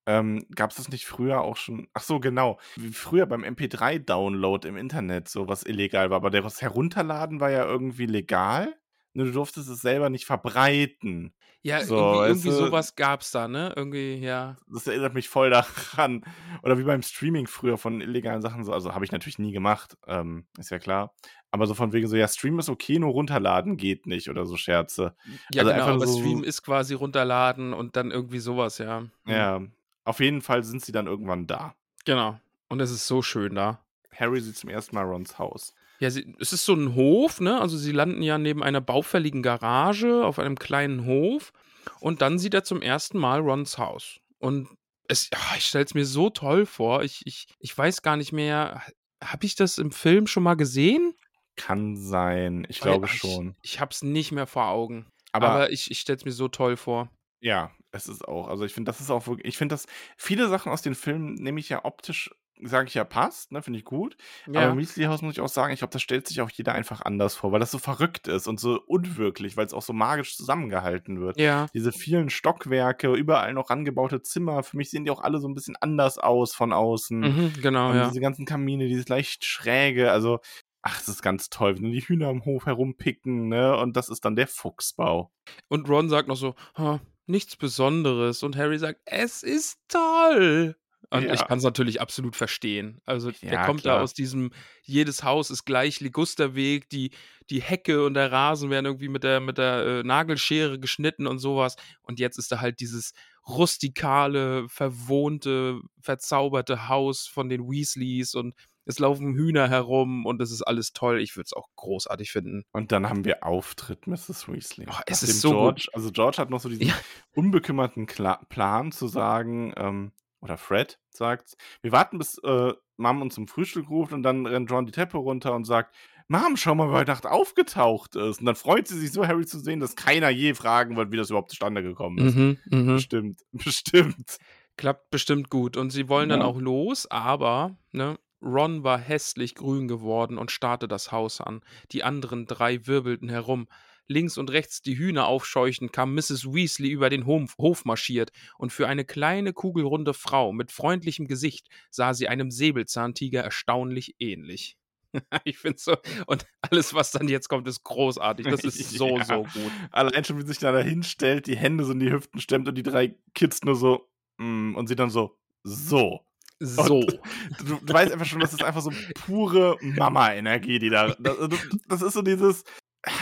S3: Ähm, gab's das nicht früher auch schon ach so, genau, wie früher beim MP3-Download im Internet so was illegal war, aber der das Herunterladen war ja irgendwie legal, nur du durftest es selber nicht verbreiten.
S2: Ja,
S3: So,
S2: irgendwie irgendwie
S3: du?
S2: so was gab's da, ne? Irgendwie, ja.
S3: Das erinnert mich voll daran. Oder wie beim Streaming früher von illegalen Sachen so also, habe ich natürlich nie gemacht, ähm, ist ja klar. Aber so von wegen so: „Ja, Streamen ist okay, nur runterladen geht nicht“, oder so Scherze.
S2: Ja,
S3: Also,
S2: genau, aber
S3: so
S2: Stream ist quasi runterladen und dann irgendwie so was, ja. Mhm.
S3: Ja, auf jeden Fall sind sie dann irgendwann da.
S2: Genau. Und es ist so schön da.
S3: Harry sieht zum ersten Mal Rons Haus.
S2: Ja, sie es ist so 'n Hof, ne? Also, sie landen ja neben einer baufälligen Garage auf einem kleinen Hof und dann sieht er zum ersten Mal Rons Haus. Und es ah, ich stelle es mir so toll vor. Ich ich ich weiß gar nicht mehr, ha habe ich das im Film schon mal gesehen?
S3: Kann sein, ich
S2: Weil
S3: glaube
S2: ich
S3: schon.
S2: ich habe es nicht mehr vor Augen.
S3: Aber
S2: Aber ich ich stelle es mir so toll vor.
S3: Ja, es ist auch also, ich finde, das ist auch wirk ich finde das viele Sachen aus den Filmen nehme ich ja optisch sage ich ja, passt, ne, finde ich gut. Aber
S2: Ja.
S3: im Weasley-Haus muss ich auch sagen, ich glaube, das stellt sich auch jeder einfach anders vor, weil das so verrückt ist und so unwirklich, weil's auch so magisch zusammengehalten wird.
S2: Ja.
S3: Diese vielen Stockwerke, überall noch rangebaute Zimmer, für mich sehen die auch alle so 'n bisschen anders aus von außen.
S2: Mhm, genau,
S3: Und
S2: ja.
S3: diese ganzen Kamine, dieses leicht schräge, also ach, das ist ganz toll, wenn die Hühner im Hof herumpicken, ne, und das ist dann der Fuchsbau.
S2: Und Ron sagt noch so: „Ha, nichts Besonderes.“ Und Harry sagt: „Es ist toll!“ Und ich
S3: Ja.
S2: kann's natürlich absolut verstehen. Also, der
S3: Ja,
S2: kommt da
S3: klar.
S2: aus diesem jedes Haus ist gleich Ligusterweg, die die Hecke und der Rasen werden irgendwie mit der mit der, äh, Nagelschere geschnitten und so was. Und jetzt ist da halt dieses rustikale, verwohnte, verzauberte Haus von den Weasleys und es laufen Hühner herum und es ist alles toll. Ich würde es auch großartig finden.
S3: Und dann haben wir Auftritt Mrs. Weasley.
S2: Oh, es
S3: Nachdem
S2: ist so gut.
S3: George also, George hat noch so diesen
S2: Ja.
S3: unbekümmerten Kla Plan zu sagen, ähm oder Fred sagt's: „Wir warten, bis, äh, Mom uns zum Frühstück ruft“ und dann rennt Ron die Treppe runter und sagt: „Mom, schau mal, wer heute Nacht aufgetaucht ist.“ Und dann freut sie sich so, Harry zu sehen, dass keiner je fragen wird, wie das überhaupt zustande gekommen ist.
S2: Mhm, mhm.
S3: Bestimmt, bestimmt.
S2: Klappt bestimmt gut. Und sie wollen dann
S3: Ja.
S2: auch los, aber, ne, Ron war hässlich grün geworden und starrte das Haus an. Die anderen 3 wirbelten herum. Links und rechts die Hühner aufscheuchend kam Mrs. Weasley über den Hof Hof marschiert und für eine kleine kugelrunde Frau mit freundlichem Gesicht sah sie einem Säbelzahntiger erstaunlich ähnlich. Ich finde so und alles, was dann jetzt kommt, ist großartig. Das ist so,
S3: Ja.
S2: so gut.
S3: Allein schon, wie sich da hinstellt, die Hände so in die Hüften stemmt und die 3 Kids nur so: „Hm“ und sie dann so: „So.“
S2: So.
S3: Und du du weißt einfach schon, das ist einfach so pure Mama-Energie, die da da du das ist so dieses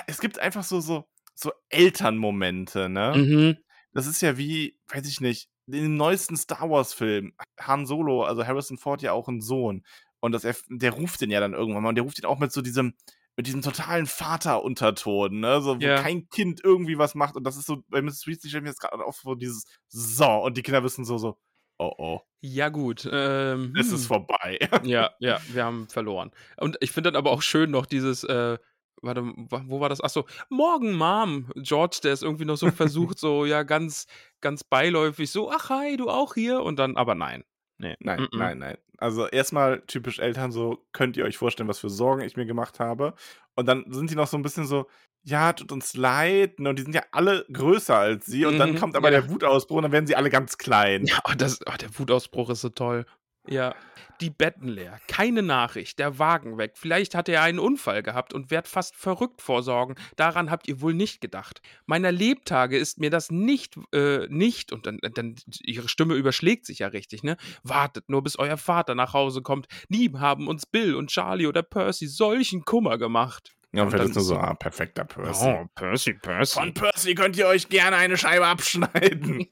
S3: es gibt einfach so so so Elternmomente, ne?
S2: Mhm.
S3: Das ist ja wie, weiß ich nicht, in dem neuesten Star-Wars-Film, Han Solo, also Harrison Ford ja auch 'n Sohn und das er der ruft den ja dann irgendwann mal und der ruft ihn auch mit so diesem mit diesem totalen Vaterunterton, ne? So, wo
S2: Ja.
S3: kein Kind irgendwie was macht. Und das ist so, bei Mrs. Weasley stelle ich mir jetzt gerade auf so dieses So, und die Kinder wissen so, so, oh oh,
S2: Ja, gut. Ähm,
S3: es
S2: hm.
S3: ist vorbei.
S2: Ja, ja, wir haben verloren. Und ich finde dann aber auch schön noch dieses, äh, warte, wa- wo war das? Achso, morgen, Mom. George, der ist irgendwie noch so versucht, so, ja, ganz, ganz beiläufig, so, ach, hi, du auch hier? Und dann, aber nein. Nee.
S3: Nein,
S2: Mm-mm.
S3: nein, nein. Also erstmal typisch Eltern so, könnt ihr euch vorstellen, was für Sorgen ich mir gemacht habe. Und dann sind die noch so ein bisschen so, ja, tut uns leid. ne, Und die sind ja alle größer als sie. Und dann
S2: Mhm,
S3: kommt aber
S2: ja.
S3: der Wutausbruch und dann werden sie alle ganz klein.
S2: Ja, oh, das, oh, der Wutausbruch ist so toll. Ja. Die Betten leer, keine Nachricht, der Wagen weg. Vielleicht hat er einen Unfall gehabt und werd fast verrückt vor Sorgen. Daran habt ihr wohl nicht gedacht. Meiner Lebtage ist mir das nicht, äh, nicht, und dann, dann ihre Stimme überschlägt sich ja richtig, ne? Wartet nur, bis euer Vater nach Hause kommt. Nie haben uns Bill und Charlie oder Percy solchen Kummer gemacht.
S3: Ja, vielleicht ist nur so, ah, perfekter Percy.
S2: Oh, Percy, Percy.
S3: Von Percy könnt ihr euch gerne eine Scheibe abschneiden.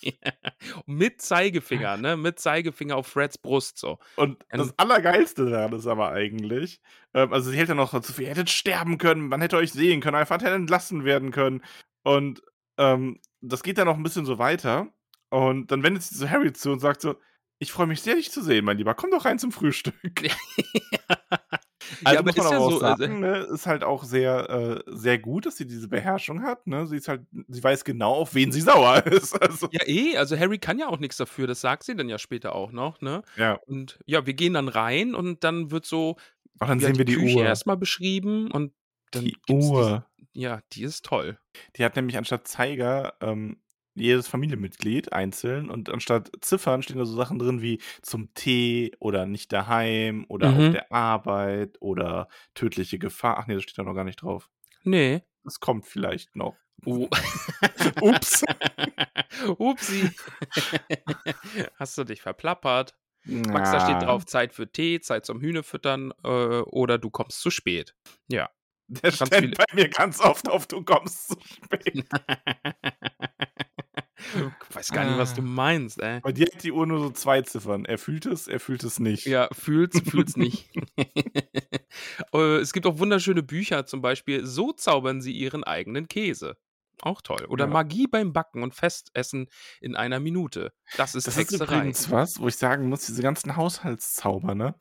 S2: Mit Zeigefinger, ne? Mit Zeigefinger auf Freds Brust so.
S3: Und das Allergeilste daran ist aber eigentlich, ähm, also sie hält ja noch dazu, ihr hättet sterben können, man hätte euch sehen können, Vater hätte entlassen werden können. Und ähm, das geht dann noch ein bisschen so weiter. Und dann wendet sie zu Harry zu und sagt so, ich freue mich sehr, dich zu sehen, mein Lieber. Komm doch rein zum Frühstück. Also
S2: ja, aber
S3: muss man
S2: ist ja
S3: aber auch
S2: so.
S3: sagen, ne, ist halt auch sehr, äh, sehr gut, dass sie diese Beherrschung hat. Ne? Sie ist halt, sie weiß genau, auf wen sie sauer ist. Also,
S2: ja, eh, also Harry kann ja auch nichts dafür, das sagt sie dann ja später auch noch, ne?
S3: ja.
S2: Und ja, wir gehen dann rein und dann wird so
S3: Ach, dann
S2: ja,
S3: sehen wir die
S2: Küche
S3: Uhr.
S2: erstmal beschrieben und dann
S3: Die Uhr.
S2: ja, die ist toll.
S3: Die hat nämlich anstatt Zeiger ähm, jedes Familienmitglied einzeln und anstatt Ziffern stehen da so Sachen drin wie zum Tee oder nicht daheim oder
S2: Mhm.
S3: auf der Arbeit oder tödliche Gefahr. Ach nee, das steht da noch gar nicht drauf.
S2: Nee.
S3: Das kommt vielleicht noch.
S2: Oh.
S3: Ups.
S2: Upsi. Hast du dich verplappert? Max, da steht drauf Zeit für Tee, Zeit zum Hühnefüttern äh, oder du kommst zu spät. Ja.
S3: Der
S2: ganz
S3: steht
S2: viele-
S3: bei mir ganz oft auf, du kommst zu spät.
S2: Ich weiß gar nicht, was du
S3: Ah.
S2: meinst, ey.
S3: Bei dir hat die Uhr nur so zwei Ziffern. Er fühlt es, er fühlt es nicht.
S2: Ja, fühlt's, fühlt's nicht. Äh, es gibt auch wunderschöne Bücher, zum Beispiel So zaubern sie ihren eigenen Käse. Auch toll. Oder
S3: Ja.
S2: Magie beim Backen und Festessen in einer Minute. Das ist
S3: Das ist
S2: Hexerei.
S3: übrigens was, wo ich sagen muss, diese ganzen Haushaltszauber, ne?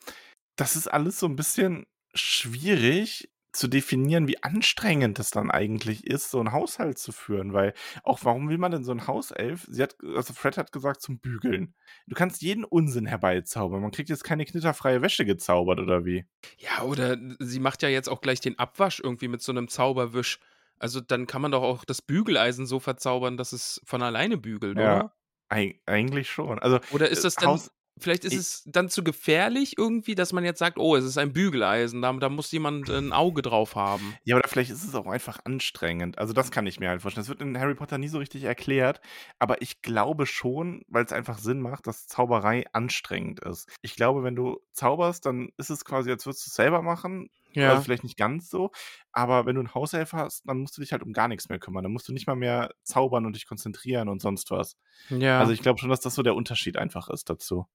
S3: Das ist alles so ein bisschen schwierig zu definieren, wie anstrengend das dann eigentlich ist, so einen Haushalt zu führen, weil auch warum will man denn so ein Hauself? Sie hat, also Fred hat gesagt zum Bügeln. Du kannst jeden Unsinn herbeizaubern. Man kriegt jetzt keine knitterfreie Wäsche gezaubert oder wie?
S2: Ja, oder sie macht ja jetzt auch gleich den Abwasch irgendwie mit so einem Zauberwisch. Also dann kann man doch auch das Bügeleisen so verzaubern, dass es von alleine bügelt,
S3: Ja.
S2: oder?
S3: Eig eigentlich schon. Also
S2: Oder ist
S3: äh,
S2: das dann,
S3: Haus-
S2: vielleicht ist
S3: ich-
S2: es dann zu gefährlich irgendwie, dass man jetzt sagt, oh, es ist ein Bügeleisen, da, da muss jemand ein Auge drauf haben.
S3: Ja, oder vielleicht ist es auch einfach anstrengend. Also das kann ich mir halt vorstellen. Das wird in Harry Potter nie so richtig erklärt, aber ich glaube schon, weil es einfach Sinn macht, dass Zauberei anstrengend ist. Ich glaube, wenn du zauberst, dann ist es quasi, als würdest du es selber machen. Also vielleicht nicht ganz so, aber wenn du einen Hauself hast, dann musst du dich halt um gar nichts mehr kümmern. Dann musst du nicht mal mehr zaubern und dich konzentrieren und sonst was.
S2: ja.
S3: Also ich glaube schon, dass das so der Unterschied einfach ist dazu.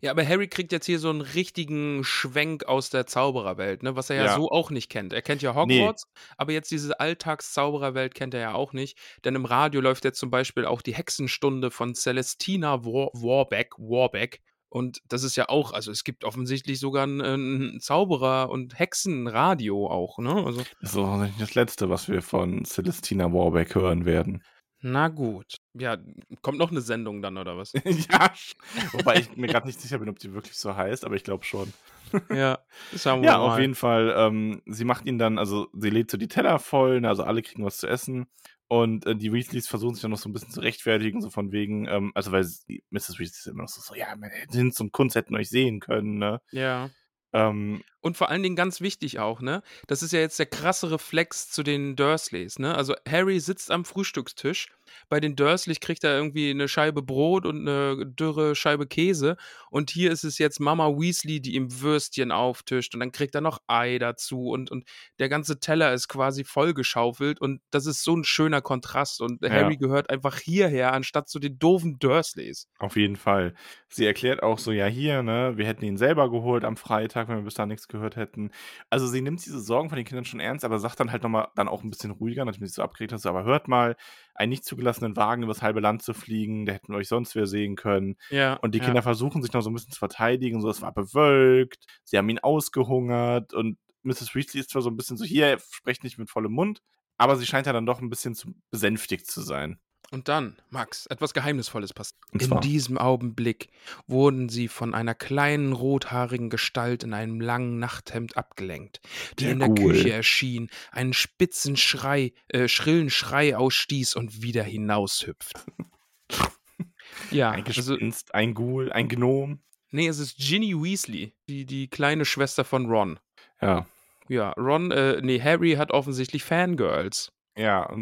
S2: Ja, aber Harry kriegt jetzt hier so einen richtigen Schwenk aus der Zaubererwelt, ne, was er ja,
S3: Ja.
S2: so auch nicht kennt. Er kennt ja
S3: Nee.
S2: Hogwarts, aber jetzt diese Alltagszaubererwelt kennt er ja auch nicht. Denn im Radio läuft jetzt zum Beispiel auch die Hexenstunde von Celestina War Warbeck, Warbeck. Und das ist ja auch, also es gibt offensichtlich sogar ein, ein Zauberer- und Hexenradio auch, ne? Also,
S3: Das ist auch nicht das Letzte, was wir von Celestina Warbeck hören werden.
S2: na gut. Ja, kommt noch eine Sendung dann, oder was?
S3: ja, wobei ich mir gerade nicht sicher bin, ob die wirklich so heißt, aber ich glaube schon.
S2: ja, sagen wir
S3: Ja,
S2: mal.
S3: auf jeden Fall. Ähm, sie macht ihn dann, also sie lädt so die Teller voll, ne, also alle kriegen was zu essen. Und äh, die Weasleys versuchen sich dann noch so ein bisschen zu rechtfertigen, so von wegen, ähm, also weil sie, Mrs. Weasley ist immer noch so, so ja, meine Hinz und Kunst hätten euch sehen können, ne?
S2: Ja.
S3: Ähm,
S2: Und vor allen Dingen ganz wichtig auch, ne? Das ist ja jetzt der krasse Reflex zu den Dursleys, ne? Also Harry sitzt am Frühstückstisch. Bei den Dursleys kriegt er irgendwie eine Scheibe Brot und eine dürre Scheibe Käse. Und hier ist es jetzt Mama Weasley, die ihm Würstchen auftischt. Und dann kriegt er noch Ei dazu. Und, und der ganze Teller ist quasi vollgeschaufelt. Und das ist so ein schöner Kontrast. Und
S3: Ja.
S2: Harry gehört einfach hierher, anstatt zu den doofen Dursleys.
S3: auf jeden Fall. Sie erklärt auch so, ja, hier, ne, wir hätten ihn selber geholt am Freitag, wenn wir bis da nichts das gehört hätten. Also sie nimmt diese Sorgen von den Kindern schon ernst, aber sagt dann halt nochmal dann auch ein bisschen ruhiger, nachdem sie so abgeregt hat, so, aber hört mal, einen nicht zugelassenen Wagen übers halbe Land zu fliegen, da hätten wir euch sonst wer sehen können.
S2: Ja.
S3: Und die
S2: ja.
S3: Kinder versuchen sich noch so ein bisschen zu verteidigen, so, es war bewölkt, sie haben ihn ausgehungert und Mrs. Weasley ist zwar so ein bisschen so, hier, sprecht nicht mit vollem Mund, aber sie scheint ja dann doch ein bisschen zu besänftigt zu sein.
S2: Und dann, Max, etwas Geheimnisvolles passiert. In diesem Augenblick wurden sie von einer kleinen rothaarigen Gestalt in einem langen Nachthemd abgelenkt, die
S3: Der
S2: in der
S3: Ghoul.
S2: Küche erschien, einen spitzen Schrei, äh, schrillen Schrei ausstieß und wieder hinaushüpft. ja,
S3: Ein
S2: also,
S3: Gespenst, ein Ghoul, ein Gnom.
S2: nee, es ist Ginny Weasley, die, die kleine Schwester von Ron.
S3: Ja.
S2: Ja, Ron, äh, nee, Harry hat offensichtlich Fangirls.
S3: Ja,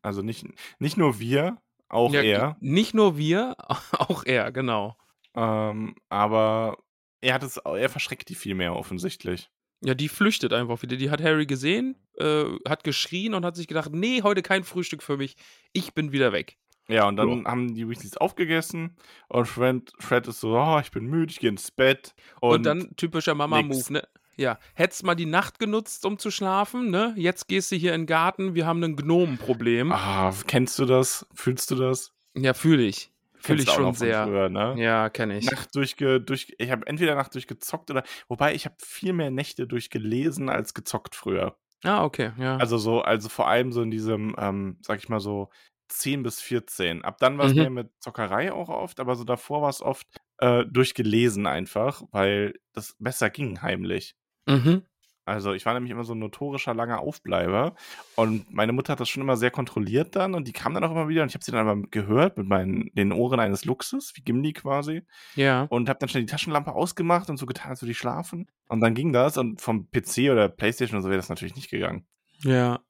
S3: also nicht, nicht nur wir, auch
S2: ja,
S3: er.
S2: Nicht nur wir, auch er, genau.
S3: Ähm, aber er hat es, er verschreckt die viel mehr offensichtlich.
S2: Ja, die flüchtet einfach wieder. Die hat Harry gesehen, äh, hat geschrien und hat sich gedacht, nee, heute kein Frühstück für mich. Ich bin wieder weg.
S3: Ja, und dann haben die Weasleys aufgegessen und Fred, Fred ist so, oh, ich bin müde, ich gehe ins Bett.
S2: Und,
S3: Und,
S2: dann typischer Mama-Move, ne? Ja, hättest mal die Nacht genutzt, um zu schlafen, ne? Jetzt gehst du hier in den Garten, wir haben ein Gnomenproblem.
S3: ah, kennst du das? Fühlst du das?
S2: Ja, fühle ich. Fühle ich schon sehr.
S3: Früher, ne?
S2: Ja, kenne ich.
S3: Nacht durchge, durch, ich habe entweder Nacht durchgezockt oder, wobei ich habe viel mehr Nächte durchgelesen als gezockt früher.
S2: Ah, okay, ja.
S3: Also so, also vor allem so in diesem, ähm, sag ich mal so, 10 bis 14. Ab dann war es
S2: Mhm.
S3: mehr mit Zockerei auch oft, aber so davor war es oft äh, durchgelesen einfach, weil das besser ging heimlich.
S2: Mhm.
S3: Also ich war nämlich immer so ein notorischer langer Aufbleiber und meine Mutter hat das schon immer sehr kontrolliert dann und die kam dann auch immer wieder und ich habe sie dann aber gehört mit meinen den Ohren eines Luchses, wie Gimli quasi
S2: Ja.
S3: und habe dann schnell die Taschenlampe ausgemacht und so getan, als würde ich schlafen und dann ging das und vom PC oder Playstation oder so wäre das natürlich nicht gegangen.
S2: Ja.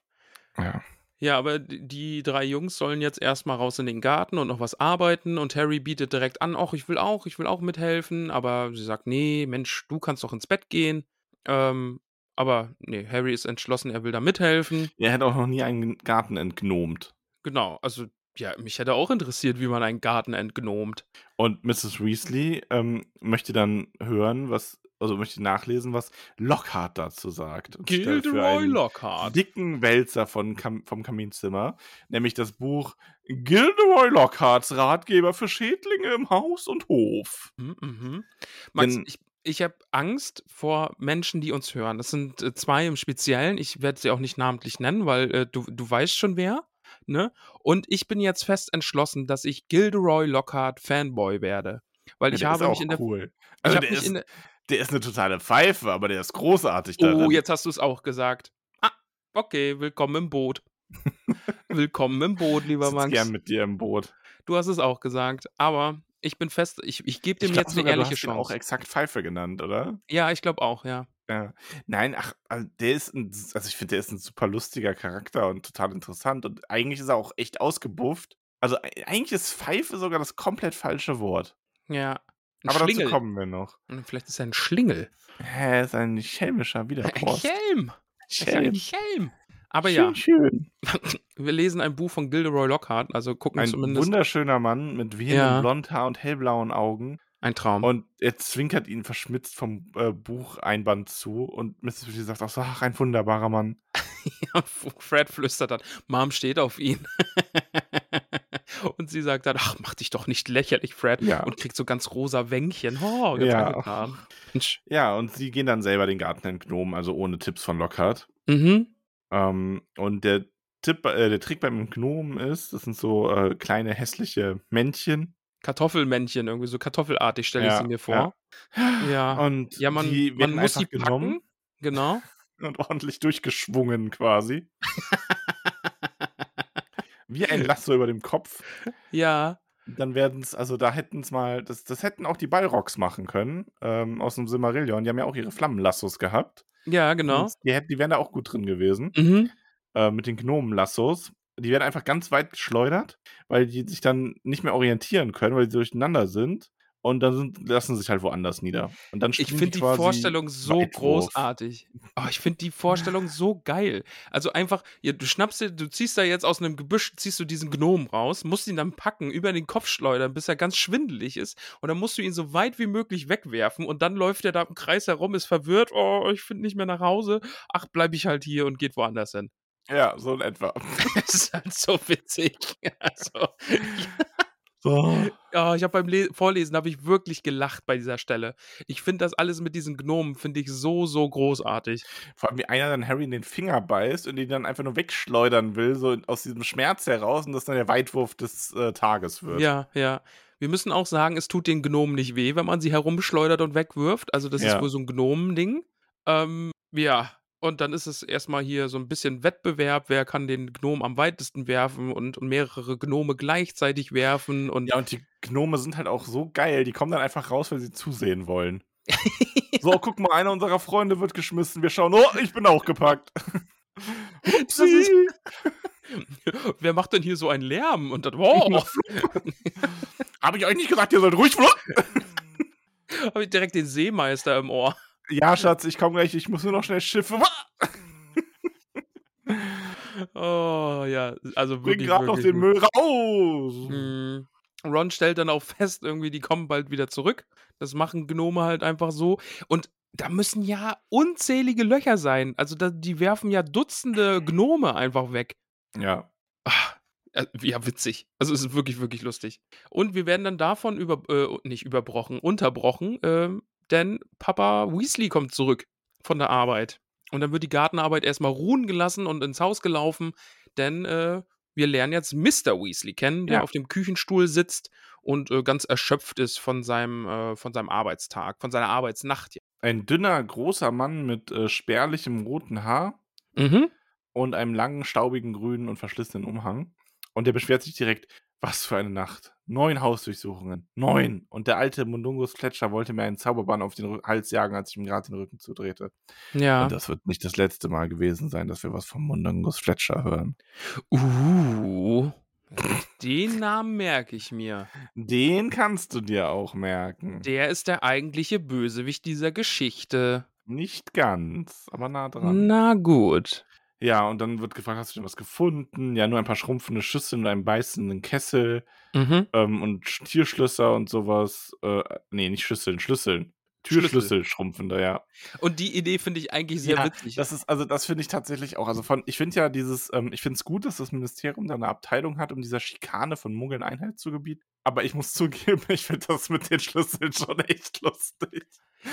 S3: Ja.
S2: Ja, aber die drei Jungs sollen jetzt erstmal raus in den Garten und noch was arbeiten und Harry bietet direkt an, ach, ich will auch, ich will auch mithelfen, aber sie sagt, nee, Mensch, du kannst doch ins Bett gehen. Ähm, aber nee, Harry ist entschlossen, er will da mithelfen.
S3: Er hat auch noch nie einen Garten entgnomt.
S2: Genau, also ja, mich hätte auch interessiert, wie man einen Garten entgnomt.
S3: Und Mrs. Weasley ähm, möchte dann hören, was, also möchte nachlesen, was Lockhart dazu sagt.
S2: Gilderoy Lockhart.
S3: dicken Wälzer von Kam vom Kaminzimmer, nämlich das Buch Gilderoy Lockharts Ratgeber für Schädlinge im Haus und Hof.
S2: Mhm, mhm. Max,
S3: Denn-
S2: ich, ich habe Angst vor Menschen, die uns hören. Das sind äh, zwei im Speziellen. Ich werde sie auch nicht namentlich nennen, weil äh, du, du weißt schon wer. Ne? Und ich bin jetzt fest entschlossen, dass ich Gilderoy Lockhart Fanboy werde. Weil ich habe mich
S3: auch
S2: in der.
S3: cool.
S2: Ich
S3: Also der ist,
S2: der.
S3: ist eine totale Pfeife, aber der ist großartig darin.
S2: Oh, jetzt hast du es auch gesagt. Ah, okay, willkommen im Boot. willkommen im Boot, lieber
S3: ich
S2: Max.
S3: gern mit dir im Boot.
S2: Du hast es auch gesagt. Aber ich bin fest, ich, ich gebe dem
S3: Ich glaub
S2: jetzt eine
S3: sogar, du
S2: ehrliche
S3: hast ihn auch
S2: Chance.
S3: exakt Pfeife genannt, oder?
S2: Ja, ich glaube auch, ja.
S3: Ja. Nein, ach, also der ist ein, also ich finde, der ist ein super lustiger Charakter und total interessant und eigentlich ist er auch echt ausgebufft. Also eigentlich ist Pfeife sogar das komplett falsche Wort.
S2: Ja. Ein
S3: Aber
S2: Schlingel.
S3: dazu kommen wir noch.
S2: Vielleicht ist er ein Schlingel.
S3: Hä, ist ein schelmischer
S2: Ein
S3: Widerpost.
S2: Helm. Das ist ein
S3: Schelm.
S2: Aber
S3: schön,
S2: ja,
S3: schön.
S2: wir lesen ein Buch von Gilderoy Lockhart, also gucken
S3: Ein
S2: zumindest
S3: wunderschöner Mann mit wehenden
S2: Ja.
S3: Blondhaar und hellblauen Augen.
S2: ein Traum.
S3: Und er zwinkert ihn verschmitzt vom äh, Bucheinband zu. Und Mrs. Weasley sagt auch so, ach, ein wunderbarer Mann.
S2: Und Fred flüstert dann, Mom steht auf ihn. und sie sagt dann, ach, mach dich doch nicht lächerlich, Fred.
S3: Ja.
S2: Und kriegt so ganz rosa Wänkchen. Oh, ganz
S3: Ja. Ja, und sie gehen dann selber den Garten entgnomen, also ohne Tipps von Lockhart.
S2: Mhm.
S3: Ähm, und der Tipp, äh, der Trick beim Gnomen ist, das sind so äh, kleine hässliche Männchen.
S2: Kartoffelmännchen, irgendwie so kartoffelartig stelle ich
S3: Ja,
S2: sie mir vor. Ja.
S3: Und
S2: Ja, man,
S3: die
S2: man
S3: werden
S2: muss
S3: einfach
S2: sie
S3: genommen
S2: packen. Genau.
S3: und ordentlich durchgeschwungen quasi. Wie ein Lasso über dem Kopf.
S2: Ja.
S3: Dann werden es, also da hätten es mal, das, das hätten auch die Balrogs machen können, ähm, aus dem Silmarillion. Die haben ja auch ihre Flammenlassos gehabt.
S2: Ja, genau.
S3: Und Die, die wären da auch gut drin gewesen.
S2: Mhm.
S3: äh, mit den Gnomenlassos. Die werden einfach ganz weit geschleudert, weil die sich dann nicht mehr orientieren können, weil sie durcheinander sind. Und dann sind, lassen sie sich halt woanders nieder. Und dann
S2: ich finde die, die Vorstellung so großartig. Oh, ich finde die Vorstellung so geil. Also einfach, ja, du schnappst dir, du ziehst da jetzt aus einem Gebüsch, ziehst du diesen Gnom raus, musst ihn dann packen, über den Kopf schleudern, bis er ganz schwindelig ist. Und dann musst du ihn so weit wie möglich wegwerfen. Und dann läuft er da im Kreis herum, ist verwirrt. Oh, ich finde nicht mehr nach Hause. Ach, bleibe ich halt hier und geht woanders hin.
S3: Ja, so in etwa.
S2: das ist halt so witzig. Also, so. Oh, ich habe beim Le Vorlesen habe ich wirklich gelacht bei dieser Stelle. Ich finde das alles mit diesen Gnomen finde ich so so großartig.
S3: Vor allem wie einer dann Harry in den Finger beißt und ihn dann einfach nur wegschleudern will, so aus diesem Schmerz heraus und das dann der Weitwurf des äh, Tages wird.
S2: Ja, ja. Wir müssen auch sagen, es tut den Gnomen nicht weh, wenn man sie herumschleudert und wegwirft. Also das ja. ist wohl so ein Gnomending. Ähm, ja, und dann ist es erstmal hier so ein bisschen Wettbewerb, wer kann den Gnom am weitesten werfen und, und mehrere Gnome gleichzeitig werfen. Und
S3: ja, und die Gnome sind halt auch so geil, die kommen dann einfach raus, weil sie zusehen wollen. so, guck mal, einer unserer Freunde wird geschmissen. Wir schauen, oh, ich bin auch gepackt.
S2: Upsi. Wer macht denn hier so einen Lärm? Und dann, wow.
S3: Habe ich euch nicht gesagt, ihr sollt ruhig
S2: Habe ich direkt den Seemeister im Ohr.
S3: Ja, Schatz, ich komme gleich, ich muss nur noch schnell Schiffe.
S2: oh, ja, also
S3: Bring gerade noch den Müll raus.
S2: Hm. Ron stellt dann auch fest, irgendwie, die kommen bald wieder zurück. Das machen Gnome halt einfach so. Und da müssen ja unzählige Löcher sein. Also da, die werfen ja Dutzende Gnome einfach weg.
S3: Ja.
S2: Ach, äh, ja, witzig. Also es ist wirklich, wirklich lustig. Und wir werden dann davon über, äh, nicht überbrochen, unterbrochen, äh, denn Papa Weasley kommt zurück von der Arbeit. Und dann wird die Gartenarbeit erstmal ruhen gelassen und ins Haus gelaufen, denn äh, wir lernen jetzt Mr. Weasley kennen, der ja. auf dem Küchenstuhl sitzt und äh, ganz erschöpft ist von seinem, äh, von seinem Arbeitstag, von seiner Arbeitsnacht.
S3: Ein dünner, großer Mann mit äh, spärlichem roten Haar
S2: mhm.
S3: und einem langen, staubigen, grünen und verschlissenen Umhang. Und der beschwert sich direkt, was für eine Nacht. Neun Hausdurchsuchungen. Neun. Und der alte Mundungus Fletcher wollte mir einen Zauberbann auf den Hals jagen, als ich ihm gerade den Rücken zudrehte.
S2: Ja.
S3: Und das wird nicht das letzte Mal gewesen sein, dass wir was vom Mundungus Fletcher hören.
S2: Uh. Den Namen merke ich mir.
S3: Den kannst du dir auch merken.
S2: Der ist der eigentliche Bösewicht dieser Geschichte.
S3: Nicht ganz, aber nah dran.
S2: Na gut.
S3: Ja, und dann wird gefragt, hast du denn was gefunden? Ja, nur ein paar schrumpfende Schüsseln und einen beißenden Kessel
S2: mhm.
S3: ähm, und Tierschlösser und sowas. Äh, nee, nicht Schüsseln, Schlüsseln. Türschlüssel Schlüssel. schrumpfender, ja.
S2: Und die Idee finde ich eigentlich sehr ja, witzig.
S3: Das ist, also das finde ich tatsächlich auch. Also von, ich finde ja dieses, ähm, ich finde es gut, dass das Ministerium da eine Abteilung hat, um dieser Schikane von Muggeln Einhalt zu gebieten. Aber ich muss zugeben, ich finde das mit den Schlüsseln schon echt lustig.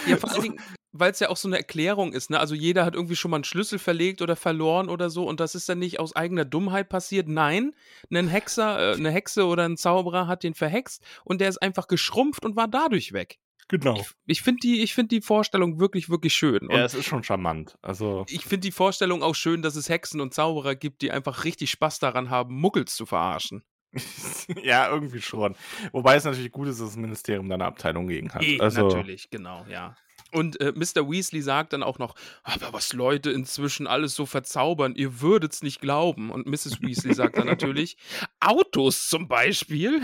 S2: Ja, vor allen Dingen, weil es ja auch so eine Erklärung ist, ne? Also jeder hat irgendwie schon mal einen Schlüssel verlegt oder verloren oder so und das ist dann nicht aus eigener Dummheit passiert. Nein, ein Hexer, äh, eine Hexe oder ein Zauberer hat den verhext und der ist einfach geschrumpft und war dadurch weg.
S3: Genau.
S2: Ich, ich finde die, find die Vorstellung wirklich, wirklich schön.
S3: Und ja, es ist schon charmant. Also
S2: ich finde die Vorstellung auch schön, dass es Hexen und Zauberer gibt, die einfach richtig Spaß daran haben, Muggels zu verarschen.
S3: ja, irgendwie schon. Wobei es natürlich gut ist, dass das Ministerium da eine Abteilung gegen hat.
S2: E, also, natürlich, genau, ja. Und äh, Mr. Weasley sagt dann auch noch, aber was Leute inzwischen alles so verzaubern, ihr würdet's nicht glauben. Und Mrs. Weasley sagt dann natürlich, Autos zum Beispiel.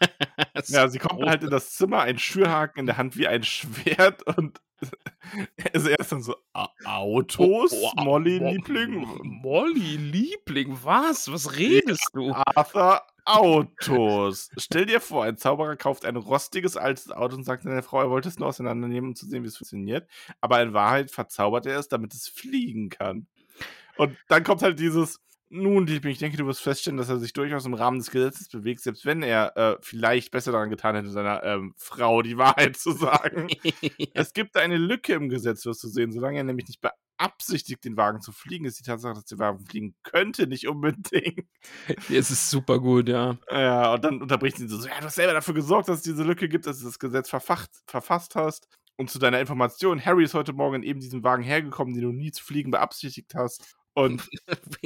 S3: ja, sie kommt halt in das Zimmer, ein Schürhaken in der Hand wie ein Schwert und also erst dann so, Autos? Oh, oh, Molly Liebling?
S2: Molly Liebling? Was? Was redest du?
S3: Arthur, Autos. Stell dir vor, ein Zauberer kauft ein rostiges altes Auto und sagt seiner Frau, er wollte es nur auseinandernehmen, um zu sehen, wie es funktioniert. Aber in Wahrheit verzaubert er es, damit es fliegen kann. Und dann kommt halt dieses, nun, Liebling, ich denke, du wirst feststellen, dass er sich durchaus im Rahmen des Gesetzes bewegt, selbst wenn er äh, vielleicht besser daran getan hätte, seiner ähm, Frau die Wahrheit zu sagen. es gibt eine Lücke im Gesetz, wirst du sehen. Solange er nämlich nicht beabsichtigt, den Wagen zu fliegen, ist die Tatsache, dass der Wagen fliegen könnte, nicht unbedingt.
S2: Es ist super gut, ja.
S3: Ja, und dann unterbricht sie so, ja, du hast selber dafür gesorgt, dass es diese Lücke gibt, dass du das Gesetz verfacht, verfasst hast. Und zu deiner Information, Harry ist heute Morgen in eben diesem Wagen hergekommen, den du nie zu fliegen beabsichtigt hast. Und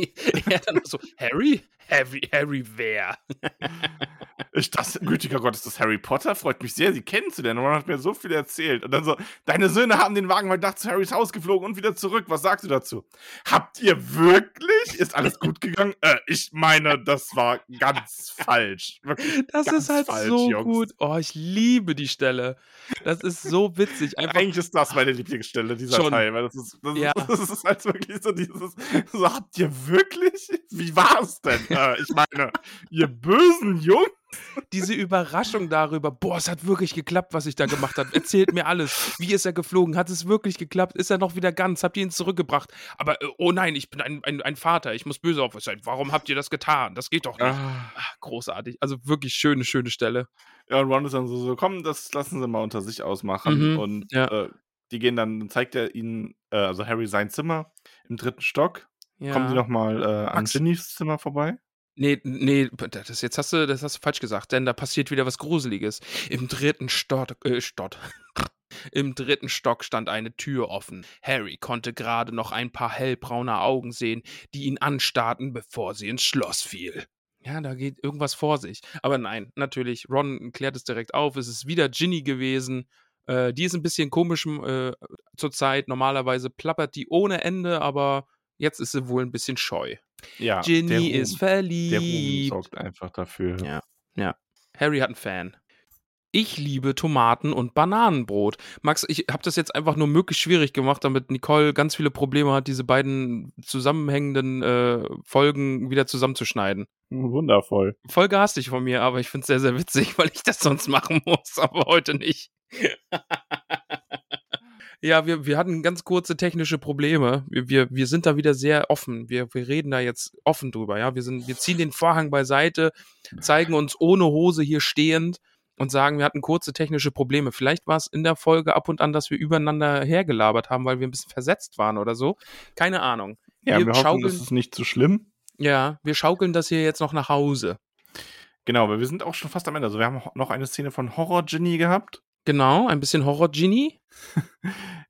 S2: er dann so, Harry? Harry, Harry wer?
S3: Ich dachte, gütiger Gott, ist das Harry Potter? Freut mich sehr, Sie kennenzulernen. Und Ron hat mir so viel erzählt. Und dann so, deine Söhne haben den Wagen heute Nacht zu Harrys Haus geflogen und wieder zurück. Was sagst du dazu? Habt ihr wirklich? Ist alles gut gegangen? Äh, ich meine, das war ganz falsch. Wirklich
S2: Das ist halt
S3: falsch,
S2: so
S3: Jungs.
S2: gut. Oh, ich liebe die Stelle. Das ist so witzig. Einfach
S3: Eigentlich ist das meine Lieblingsstelle, dieser
S2: Schon.
S3: Teil, weil das ist, das,
S2: Ja.
S3: ist, das ist halt wirklich so dieses, so habt ihr wirklich? Wie war's denn? äh, ich meine, ihr bösen Jungs.
S2: Diese Überraschung darüber, boah, es hat wirklich geklappt, was ich da gemacht habe. Erzählt mir alles. Wie ist er geflogen? Hat es wirklich geklappt? Ist er noch wieder ganz? Habt ihr ihn zurückgebracht? Aber, äh, oh nein, ich bin ein, ein, ein Vater. Ich muss böse auf euch sein. Warum habt ihr das getan? Das geht doch nicht.
S3: Ah.
S2: Ah, großartig. Also wirklich schöne, schöne Stelle.
S3: Ja, und Ron ist dann so, so, komm, das lassen sie mal unter sich ausmachen.
S2: Mhm,
S3: Und
S2: ja.
S3: äh, die gehen dann, dann zeigt er ihnen, äh, also Harry sein Zimmer im dritten Stock.
S2: Ja.
S3: Kommen sie nochmal äh, an
S2: Max.
S3: Ginnys Zimmer vorbei?
S2: Nee, nee, das jetzt hast du, das hast du falsch gesagt, denn da passiert wieder was Gruseliges. Im dritten Stock, äh, Stott. Im dritten Stock stand eine Tür offen. Harry konnte gerade noch ein paar hellbraune Augen sehen, die ihn anstarrten, bevor sie ins Schloss fiel. Ja, da geht irgendwas vor sich. Aber nein, natürlich, Ron klärt es direkt auf. Es ist wieder Ginny gewesen. Äh, die ist ein bisschen komisch äh, zurzeit. Normalerweise plappert die ohne Ende, aber jetzt ist sie wohl ein bisschen scheu.
S3: Ja.
S2: Ginny ist
S3: Der Ruhm
S2: verliebt.
S3: sorgt einfach dafür.
S2: Ja. Harry hat einen Fan. Ich liebe Tomaten- und Bananenbrot. Max, ich habe das jetzt einfach nur möglichst schwierig gemacht, damit Nicole ganz viele Probleme hat, diese beiden zusammenhängenden äh, Folgen wieder zusammenzuschneiden.
S3: Wundervoll.
S2: Voll garstig von mir, aber ich finde es sehr, sehr witzig, weil ich das sonst machen muss, aber heute nicht. ja, wir, wir hatten ganz kurze technische Probleme. Wir, wir, wir sind da wieder sehr offen. Wir, wir reden da jetzt offen drüber, ja. Wir, sind, wir ziehen den Vorhang beiseite, zeigen uns ohne Hose hier stehend und sagen, wir hatten kurze technische Probleme. Vielleicht war es in der Folge ab und an, dass wir übereinander hergelabert haben, weil wir ein bisschen versetzt waren oder so. Keine Ahnung.
S3: Ja,
S2: Wir
S3: wir, hoffen,
S2: schaukeln-
S3: das ist nicht so schlimm.
S2: Ja, wir schaukeln das hier jetzt noch nach Hause.
S3: Genau, aber wir sind auch schon fast am Ende. Also wir haben noch eine Szene von Horror Ginny gehabt.
S2: Genau, ein bisschen Horror-Genie.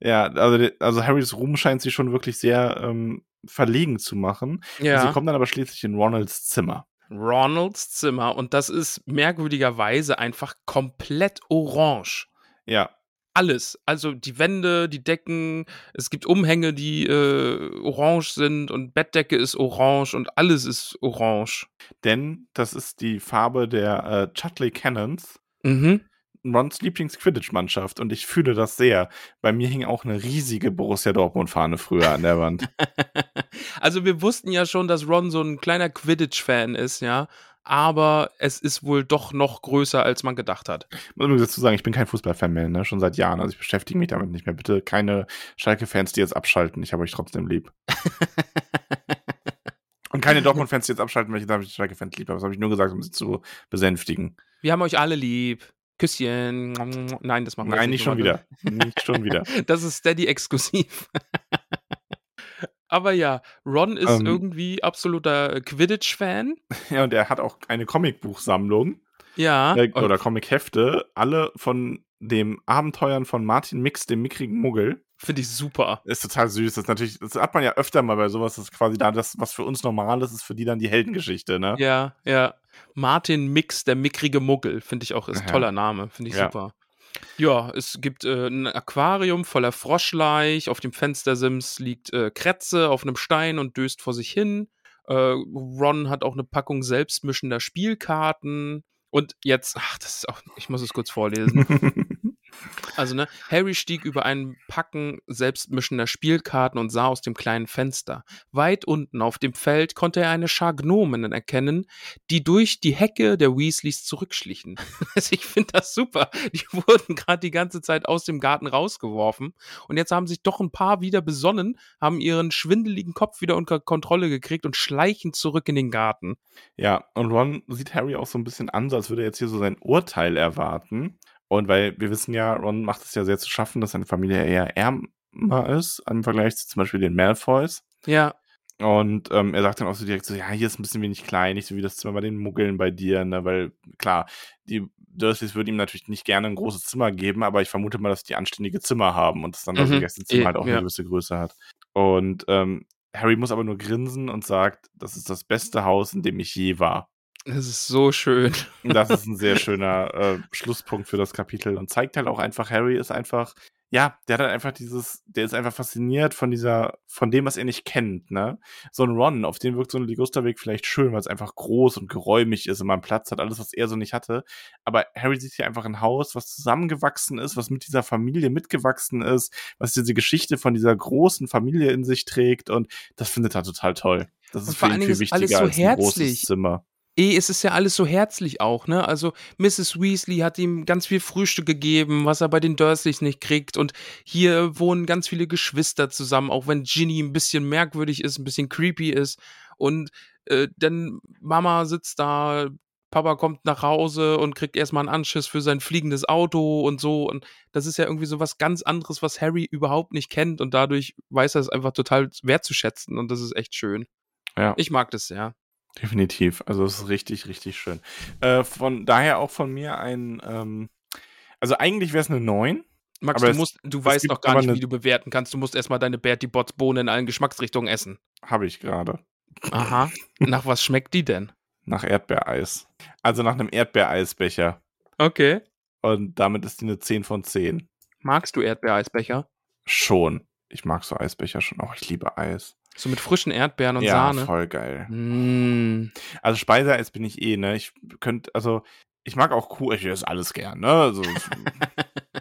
S3: Ja, also, also Harrys Ruhm scheint sie schon wirklich sehr ähm, verlegen zu machen.
S2: Ja.
S3: Sie kommen dann aber schließlich in Ronalds Zimmer.
S2: Ronalds Zimmer und das ist merkwürdigerweise einfach komplett orange.
S3: Ja,
S2: Alles. Also die Wände, die Decken, es gibt Umhänge, die äh, orange sind und Bettdecke ist orange und alles ist orange.
S3: denn das ist die Farbe der äh, Chutley Cannons,
S2: Mhm.
S3: Rons Lieblings-Quidditch-Mannschaft. Und ich fühle das sehr. Bei mir hing auch eine riesige Borussia Dortmund-Fahne früher an der Wand.
S2: also wir wussten ja schon, dass Ron so ein kleiner Quidditch-Fan ist, ja. Aber es ist wohl doch noch größer, als man gedacht hat.
S3: muss übrigens dazu sagen, ich bin kein Fußballfan mehr, ne? schon seit Jahren. Also ich beschäftige mich damit nicht mehr. Bitte keine Schalke-Fans, die jetzt abschalten. Ich habe euch trotzdem lieb. Und keine Dortmund-Fans, die jetzt abschalten, weil ich Schalke-Fans lieb habe. Das habe ich nur gesagt, um sie zu besänftigen.
S2: Wir haben euch alle lieb. Küsschen. Nein, das machen wir
S3: Nein, nicht schon wieder. Nicht schon wieder.
S2: Das ist Steady exklusiv. Aber ja, Ron ist
S3: Ähm.
S2: irgendwie absoluter Quidditch-Fan.
S3: Ja, und er hat auch eine Comicbuchsammlung
S2: Ja.
S3: äh, oder Comichefte, alle von dem Abenteuern von Martin Mix, dem mickrigen Muggel.
S2: Finde ich super.
S3: Ist total süß. Das ist natürlich, das hat man ja öfter mal bei sowas, das ist quasi da das, was für uns normal ist, ist für die dann die Heldengeschichte, ne?
S2: Ja, ja. Martin Mix, der mickrige Muggel, finde ich auch, ist ein
S3: Ja.
S2: toller Name. Finde ich
S3: Ja.
S2: super. Ja, es gibt äh, ein Aquarium voller Froschleich. Auf dem Fenstersims liegt äh, Kretze auf einem Stein und döst vor sich hin. Äh, Ron hat auch eine Packung selbstmischender Spielkarten. Und jetzt, ach, das ist auch, ich muss es kurz vorlesen. Also, ne, Harry stieg über ein Packen selbstmischender Spielkarten und sah aus dem kleinen Fenster. Weit unten auf dem Feld konnte er eine Schar Gnomen erkennen, die durch die Hecke der Weasleys zurückschlichen. Also ich finde das super. Die wurden gerade die ganze Zeit aus dem Garten rausgeworfen und jetzt haben sich doch ein paar wieder besonnen, haben ihren schwindeligen Kopf wieder unter Kontrolle gekriegt und schleichen zurück in den Garten.
S3: Ja, und Ron sieht Harry auch so ein bisschen an, als würde er jetzt hier so sein Urteil erwarten. Und weil wir wissen ja, Ron macht es ja sehr zu schaffen, dass seine Familie eher ärmer ist, im Vergleich zu zum Beispiel den Malfoys.
S2: Ja,
S3: Und ähm, er sagt dann auch so direkt so, ja, hier ist ein bisschen wenig klein, nicht so wie das Zimmer bei den Muggeln bei dir, ne? Weil, klar, die Dursleys würden ihm natürlich nicht gerne ein großes Zimmer geben, aber ich vermute mal, dass die anständige Zimmer haben und dass dann das
S2: Mhm.
S3: Gästezimmer
S2: Eh,
S3: halt auch
S2: ja.
S3: eine gewisse Größe hat. Und ähm, Harry muss aber nur grinsen und sagt, das ist das beste Haus, in dem ich je war.
S2: Das ist so schön.
S3: Das ist ein sehr schöner äh, Schlusspunkt für das Kapitel und zeigt halt auch einfach, Harry ist einfach, ja, der hat halt einfach dieses, der ist einfach fasziniert von dieser, von dem, was er nicht kennt, ne? So ein Ron, auf den wirkt so ein Ligusterweg vielleicht schön, weil es einfach groß und geräumig ist und man Platz hat, alles, was er so nicht hatte. Aber Harry sieht hier einfach ein Haus, was zusammengewachsen ist, was mit dieser Familie mitgewachsen ist, was diese Geschichte von dieser großen Familie in sich trägt und das findet er total toll. Das ist
S2: Und vor
S3: für ihn viel wichtiger
S2: so
S3: als ein großes
S2: herzlich.
S3: Zimmer.
S2: Eh, es ist ja alles so herzlich auch, ne? Also Mrs. Weasley hat ihm ganz viel Frühstück gegeben, was er bei den Dursleys nicht kriegt. Und hier wohnen ganz viele Geschwister zusammen, auch wenn Ginny ein bisschen merkwürdig ist, ein bisschen creepy ist. Und äh, dann Mama sitzt da, Papa kommt nach Hause und kriegt erstmal einen Anschiss für sein fliegendes Auto und so. Und das ist ja irgendwie so was ganz anderes, was Harry überhaupt nicht kennt. Und dadurch weiß er es einfach total wertzuschätzen. Und das ist echt schön.
S3: Ja.
S2: Ich mag das sehr.
S3: Definitiv. Also es ist richtig, richtig schön. Äh, von daher auch von mir ein, ähm, also eigentlich wäre es eine 9.
S2: Max,
S3: Aber
S2: du
S3: es-
S2: musst, du weißt doch gar nicht,
S3: eine-
S2: wie du bewerten kannst. Du musst erstmal deine Bertie Bots Bohnen in allen Geschmacksrichtungen essen.
S3: Habe ich gerade.
S2: Aha. Nach was schmeckt die denn?
S3: Nach Erdbeereis. Also nach einem Erdbeereisbecher.
S2: Okay.
S3: Und damit ist die eine 10 von 10.
S2: Magst du Erdbeereisbecher?
S3: Schon. Ich mag so Eisbecher schon auch. Ich liebe Eis.
S2: So mit frischen Erdbeeren und
S3: ja,
S2: Sahne.
S3: voll geil.
S2: Mm.
S3: Also Speiseeis bin ich eh, ne? Ich könnte, also, ich mag auch Kuh, ich esse alles gern, ne? Also,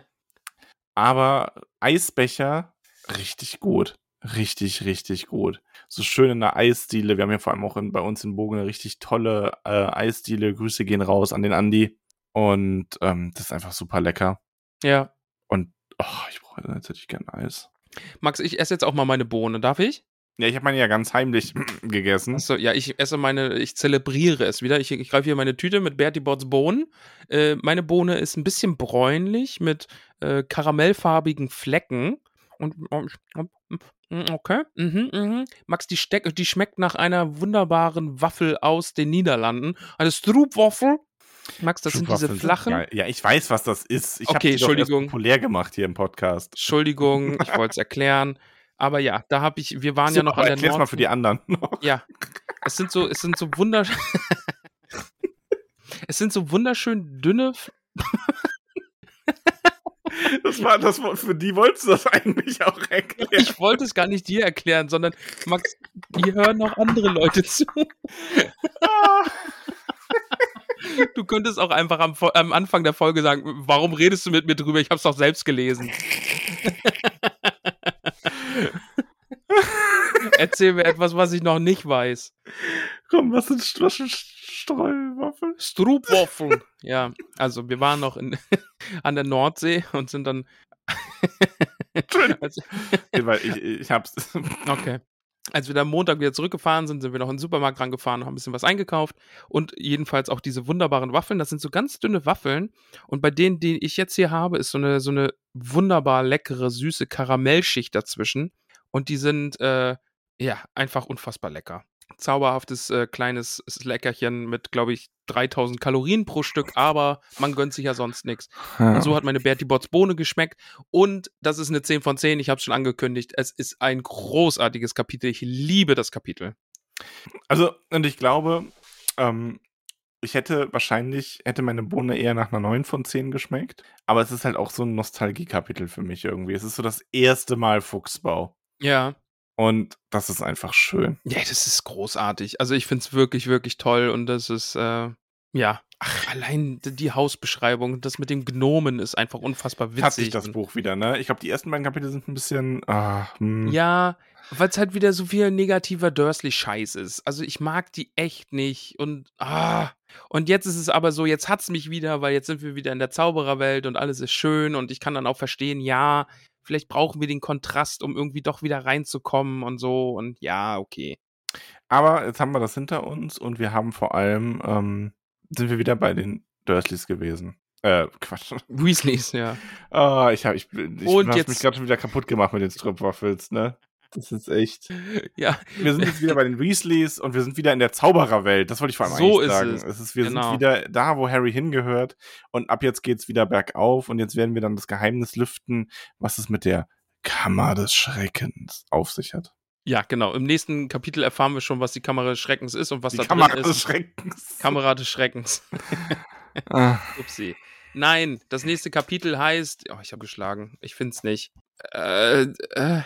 S3: aber Eisbecher, richtig gut. Richtig, richtig gut. So schön in der Eisdiele. Wir haben ja vor allem auch in, bei uns in Bogen eine richtig tolle äh, Eisdiele. Grüße gehen raus an den Andi. Und ähm, das ist einfach super lecker.
S2: Ja.
S3: Und oh, ich brauche jetzt hätte ich gern Eis.
S2: Max, ich esse jetzt auch mal meine Bohne. Darf ich?
S3: Ja, ich habe meine ja ganz heimlich gegessen.
S2: Achso, ja, ich esse meine, ich zelebriere es wieder. Ich, ich greife hier meine Tüte mit Bertie Bots Bohnen. Äh, meine Bohne ist ein bisschen bräunlich mit äh, karamellfarbigen Flecken. Und okay, mhm, mhm. Max, die, steck, die schmeckt nach einer wunderbaren Waffel aus den Niederlanden. Eine Stroopwaffel. Max, das sind diese flachen.
S3: geil. Ja, ich weiß, was das ist. Ich
S2: Okay,
S3: die doch erst
S2: Entschuldigung.
S3: populär gemacht hier im Podcast.
S2: Entschuldigung, ich wollte es erklären. Aber ja, da habe ich, wir waren
S3: So,
S2: ja noch an der
S3: erklär's mal für die anderen.
S2: Ja, es sind so, es sind so wunderschön. es sind so wunderschön dünne.
S3: Das war das für die wolltest du das eigentlich auch erklären.
S2: Ich wollte es gar nicht dir erklären, sondern Max, hier hören noch andere Leute zu. Du könntest auch einfach am, am Anfang der Folge sagen, warum redest du mit mir drüber? Ich habe es doch selbst gelesen. Erzähl mir etwas, was ich noch nicht weiß.
S3: Komm, was sind was sind Streuwaffeln?
S2: Stroopwaffeln. Ja, also wir waren noch in, an der Nordsee und sind dann. als,
S3: Nee, weil ich, ich hab's.
S2: okay. Als wir dann Montag wieder zurückgefahren sind, sind wir noch in den Supermarkt rangefahren, haben ein bisschen was eingekauft und jedenfalls auch diese wunderbaren Waffeln. Das sind so ganz dünne Waffeln und bei denen, die ich jetzt hier habe, ist so eine, so eine wunderbar leckere, süße Karamellschicht dazwischen und die sind, äh, ja, einfach unfassbar lecker. Zauberhaftes äh, kleines Leckerchen mit, glaube ich, 3000 Kalorien pro Stück, aber man gönnt sich ja sonst nichts. Und so hat meine Bertie Bots Bohne geschmeckt. Und das ist eine 10 von 10. Ich habe es schon angekündigt. Es ist ein großartiges Kapitel. Ich liebe das Kapitel.
S3: Also, und ich glaube, ähm, ich hätte wahrscheinlich, hätte meine Bohne eher nach einer 9 von 10 geschmeckt. Aber es ist halt auch so ein Nostalgie-Kapitel für mich irgendwie. Es ist so das erste Mal Fuchsbau.
S2: Ja.
S3: Und das ist einfach schön.
S2: Ja, das ist großartig. Also ich finde es wirklich, wirklich toll. Und das ist, äh, ja. Ach, allein die Hausbeschreibung, das mit dem Gnomen ist einfach unfassbar witzig.
S3: Hat sich das Buch wieder, ne? Ich glaube, die ersten beiden Kapitel sind ein bisschen. Ah, hm.
S2: Ja, weil es halt wieder so viel negativer Dursley-Scheiß ist. Also ich mag die echt nicht und ah. Und jetzt ist es aber so, jetzt hat's mich wieder, weil jetzt sind wir wieder in der Zaubererwelt und alles ist schön und ich kann dann auch verstehen, ja, vielleicht brauchen wir den Kontrast, um irgendwie doch wieder reinzukommen und so und ja, okay.
S3: Aber jetzt haben wir das hinter uns und wir haben vor allem, ähm, sind wir wieder bei den Dursleys gewesen. Äh, Quatsch.
S2: Weasleys, ja.
S3: Ah, ich habe ich, ich hast
S2: jetzt-
S3: mich gerade schon wieder kaputt gemacht mit den Stripwaffels, ne? Das ist echt.
S2: Ja,
S3: Wir sind jetzt wieder bei den Weasleys und wir sind wieder in der Zaubererwelt. Das wollte ich vor allem
S2: So
S3: eigentlich
S2: ist
S3: sagen.
S2: es.
S3: ist, wir
S2: Genau.
S3: sind wieder da, wo Harry hingehört und ab jetzt geht's wieder bergauf und jetzt werden wir dann das Geheimnis lüften, was es mit der Kammer des Schreckens auf sich hat.
S2: Ja, genau. Im nächsten Kapitel erfahren wir schon, was die Kamera des Schreckens ist und was
S3: Die
S2: da
S3: Kamera
S2: drin
S3: des
S2: ist.
S3: Schreckens.
S2: Kamera des Schreckens.
S3: Ah.
S2: Upsi. Nein, das nächste Kapitel heißt. Oh, ich habe geschlagen. Ich find's nicht. Äh, äh,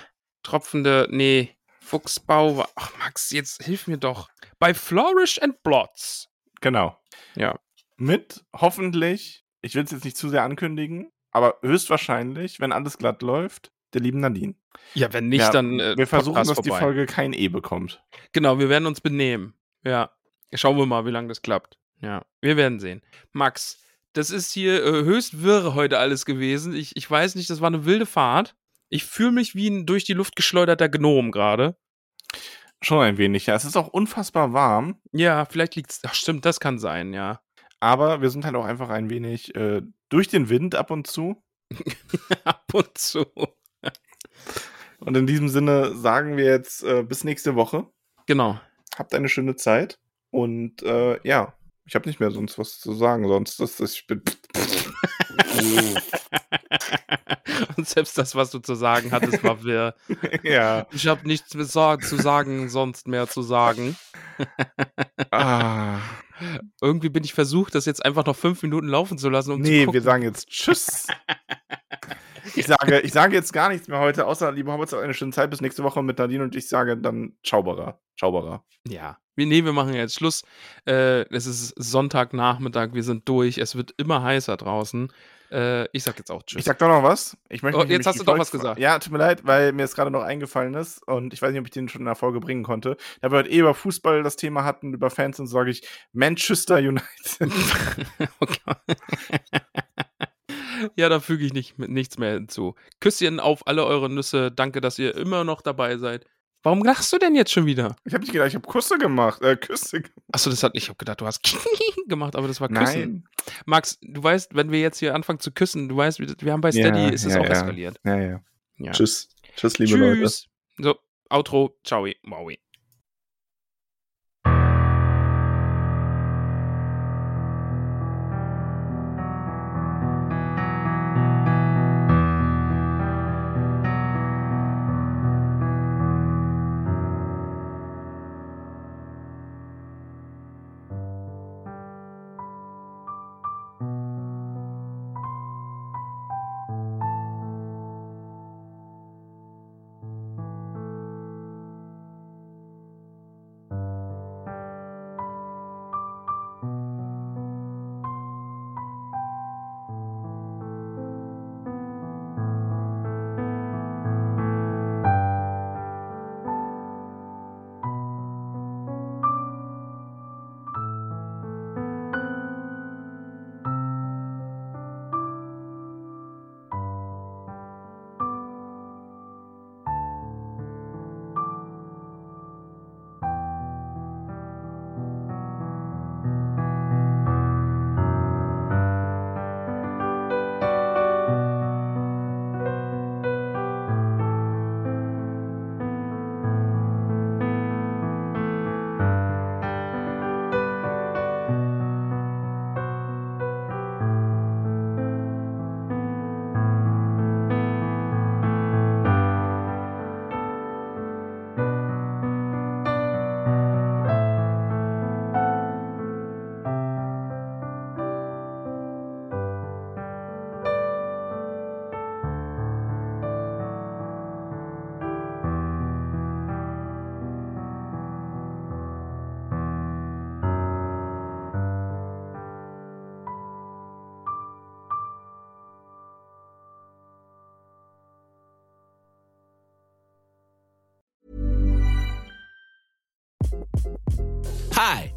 S2: tropfende. Nee. Fuchsbau. war- Ach, Max, jetzt hilf mir doch. Bei Flourish and Blots.
S3: Genau.
S2: Ja.
S3: Mit hoffentlich, ich will es jetzt nicht zu sehr ankündigen, aber höchstwahrscheinlich, wenn alles glatt läuft, der lieben Nadine.
S2: Ja, wenn nicht,
S3: Ja,
S2: dann. Äh,
S3: wir versuchen,
S2: Podcast
S3: dass die
S2: vorbei.
S3: Folge kein E bekommt.
S2: Genau, wir werden uns benehmen. Ja. Schauen wir mal, wie lange das klappt. Ja, wir werden sehen. Max, das ist hier äh, höchst wirr heute alles gewesen. Ich, ich weiß nicht, das war eine wilde Fahrt. Ich fühle mich wie ein durch die Luft geschleuderter Gnom gerade.
S3: Schon ein wenig, ja. Es ist auch unfassbar warm,
S2: Ja, vielleicht liegt's. Ach, stimmt, das kann sein, ja.
S3: aber wir sind halt auch einfach ein wenig äh, durch den Wind ab und zu.
S2: Ab und zu.
S3: Und in diesem Sinne sagen wir jetzt äh, bis nächste Woche.
S2: Genau.
S3: Habt eine schöne Zeit. Und äh, ja, ich habe nicht mehr sonst was zu sagen. Sonst ist das, ich bin.
S2: und selbst das, was du zu sagen hattest, war wirr.
S3: ja.
S2: Ich habe nichts zu sagen, sonst mehr zu sagen.
S3: Ah.
S2: Irgendwie bin ich versucht, das jetzt einfach noch fünf Minuten laufen zu lassen, um zu
S3: Nee,
S2: gucken.
S3: wir sagen jetzt Tschüss. Ich sage, ich sage jetzt gar nichts mehr heute, außer lieber Hobbits eine schöne Zeit bis nächste Woche mit Nadine und ich sage dann Schauberer. Schauberer.
S2: Ja, wir, nee, wir machen jetzt Schluss. Äh, es ist Sonntagnachmittag, wir sind durch. Es wird immer heißer draußen. Äh, ich sag jetzt auch Tschüss.
S3: Ich sag doch noch was. Ich möchte
S2: Oh, jetzt hast du doch was gesagt.
S3: Ja, tut mir leid, weil mir es gerade noch eingefallen ist und ich weiß nicht, ob ich den schon in der Folge bringen konnte. Da wir heute eh über Fußball das Thema hatten, über Fans und sage ich Manchester United.
S2: Okay. ja, da füge ich nicht, nichts mehr hinzu. Küsschen auf alle eure Nüsse. Danke, dass ihr immer noch dabei seid. Warum lachst du denn jetzt schon wieder?
S3: Ich habe nicht gedacht, ich habe Küsse gemacht. Äh, Küsse.
S2: Achso, das hat. Ich habe gedacht, du hast gemacht, aber das war Küssen.
S3: Nein.
S2: Max, du weißt, wenn wir jetzt hier anfangen zu küssen, du weißt, wir haben bei
S3: Ja,
S2: Steady, ist es
S3: ja,
S2: auch
S3: ja.
S2: eskaliert.
S3: Ja, ja.
S2: Ja.
S3: Tschüss. Tschüss, liebe Leute.
S2: Tschüss. So, Outro. Ciao. Wowie.